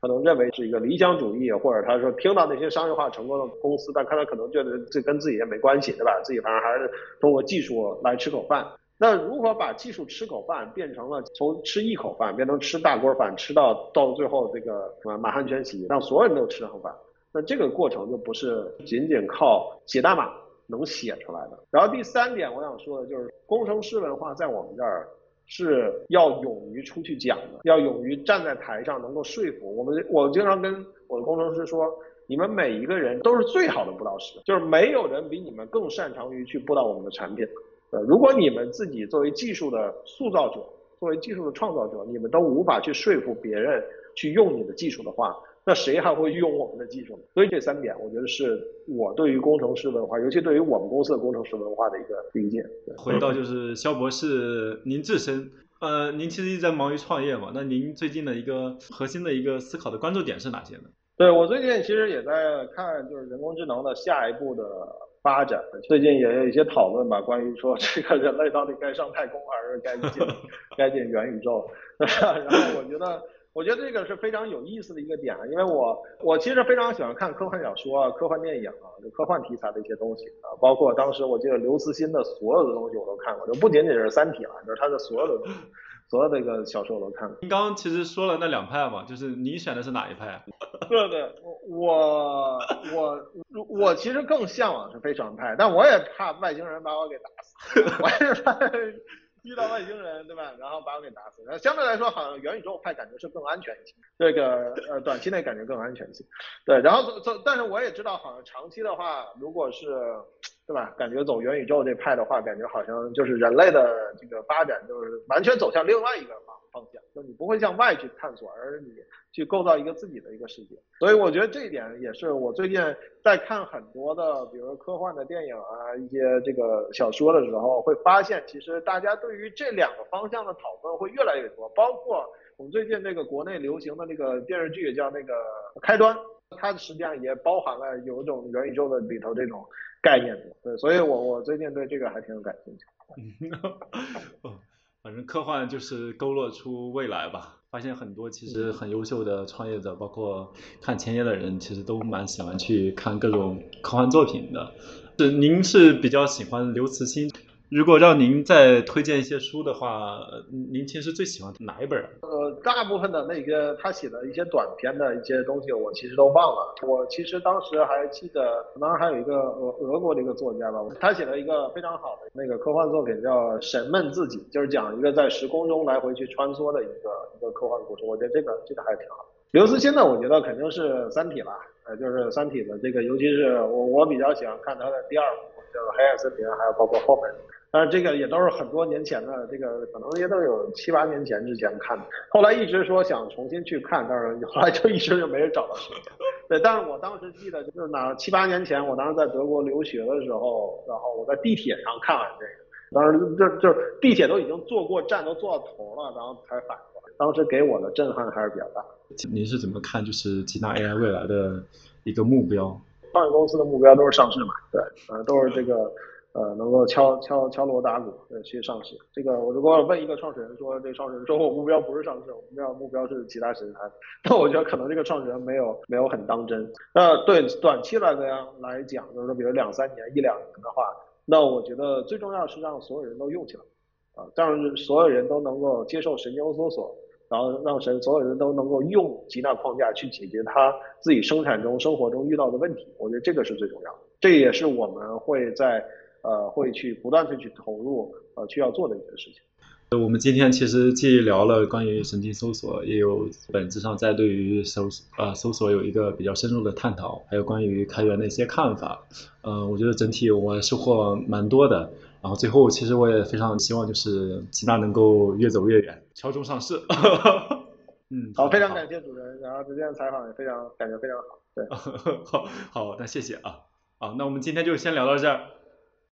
可能认为是一个理想主义，或者他说听到那些商业化成功的公司，但看他可能觉得这跟自己也没关系，对吧？自己反正还是通过技术来吃口饭。那如何把技术吃口饭变成了从吃一口饭变成吃大锅饭，吃到到最后这个什么满汉全席，让所有人都吃上饭？那这个过程就不是仅仅靠写代码能写出来的。然后第三点我想说的就是，工程师文化在我们这儿。是要勇于出去讲的，要勇于站在台上能够说服我们。我经常跟我的工程师说，你们每一个人都是最好的布道师，就是没有人比你们更擅长于去布道我们的产品。呃，如果你们自己作为技术的塑造者，作为技术的创造者，你们都无法去说服别人去用你的技术的话，那谁还会用我们的技术呢？所以这三点，我觉得是我对于工程师文化，尤其对于我们公司的工程师文化的一个理解。回到就是肖博士，您自身，呃，您其实一直在忙于创业嘛？那您最近的一个核心的一个思考的关注点是哪些呢？对我最近其实也在看，就是人工智能的下一步的发展。最近也有一些讨论吧，关于说这个人类到底该上太空还是该进 该进元宇宙。然后我觉得。我觉得这个是非常有意思的一个点，因为我我其实非常喜欢看科幻小说啊、科幻电影啊，就科幻题材的一些东西啊，包括当时我记得刘慈欣的所有的东西我都看过，就不仅仅是《三体》了，就是他的所有的所有的一个小说我都看过。您刚刚其实说了那两派嘛，就是你选的是哪一派？对对，我我我我其实更向往是飞船派，但我也怕外星人把我给打死，我也是怕。遇到外星人，对吧？然后把我给打死。然后相对来说，好像元宇宙派感觉是更安全一些。这个呃，短期内感觉更安全一些。对，然后走，但是我也知道，好像长期的话，如果是，对吧？感觉走元宇宙这派的话，感觉好像就是人类的这个发展就是完全走向另外一个方方向，就你不会向外去探索，而你。去构造一个自己的一个世界，所以我觉得这一点也是我最近在看很多的，比如说科幻的电影啊，一些这个小说的时候，会发现其实大家对于这两个方向的讨论会越来越多。包括我们最近这个国内流行的那个电视剧叫那个《开端》，它实际上也包含了有一种元宇宙的里头这种概念。对，所以我我最近对这个还挺有感兴趣。反正科幻就是勾勒出未来吧。发现很多其实很优秀的创业者，包括看前沿的人，其实都蛮喜欢去看各种科幻作品的。是您是比较喜欢刘慈欣？如果让您再推荐一些书的话，您其实最喜欢哪一本？呃，大部分的那个他写的一些短篇的一些东西，我其实都忘了。我其实当时还记得，当时还有一个俄俄国的一个作家吧，他写了一个非常好的那个科幻作品，叫《审问自己》，就是讲一个在时空中来回去穿梭的一个一个科幻故事。我觉得这个这个还挺好。刘慈欣呢，我觉得肯定是《三体》了，呃，就是《三体》的这个，尤其是我我比较喜欢看他的第二部，叫《黑暗森林》，还有包括后面。但是这个也都是很多年前的，这个可能也都有七八年前之前看的。后来一直说想重新去看，但是后来就一直就没人找到时间。对，但是我当时记得就是哪七八年前，我当时在德国留学的时候，然后我在地铁上看完这个，当时就就是地铁都已经坐过站，都坐到头了，然后才反应过来。当时给我的震撼还是比较大。您是怎么看就是吉纳 AI 未来的一个目标？创业公司的目标都是上市嘛？对，呃，都是这个。呃，能够敲敲敲锣打鼓呃去上市，这个我如果问一个创始人说，这个创始人说我目标不是上市，我目标目标是其他平台，那我觉得可能这个创始人没有没有很当真。那对短期来讲来讲，就是说比如两三年一两年的话，那我觉得最重要是让所有人都用起来，啊，让所有人都能够接受神经搜索，然后让神所有人都能够用极大框架去解决他自己生产中生活中遇到的问题，我觉得这个是最重要的，这也是我们会在。呃，会去不断的去投入，呃，去要做的一件事情。我们今天其实既聊了关于神经搜索，也有本质上在对于搜呃搜索有一个比较深入的探讨，还有关于开源的一些看法。嗯，我觉得整体我收获蛮多的。然后最后，其实我也非常希望就是吉纳能够越走越远，敲钟上市。嗯，好，非常感谢主持人，然后今天的采访也非常感觉非常好。对，好，好，那谢谢啊。好，那我们今天就先聊到这儿。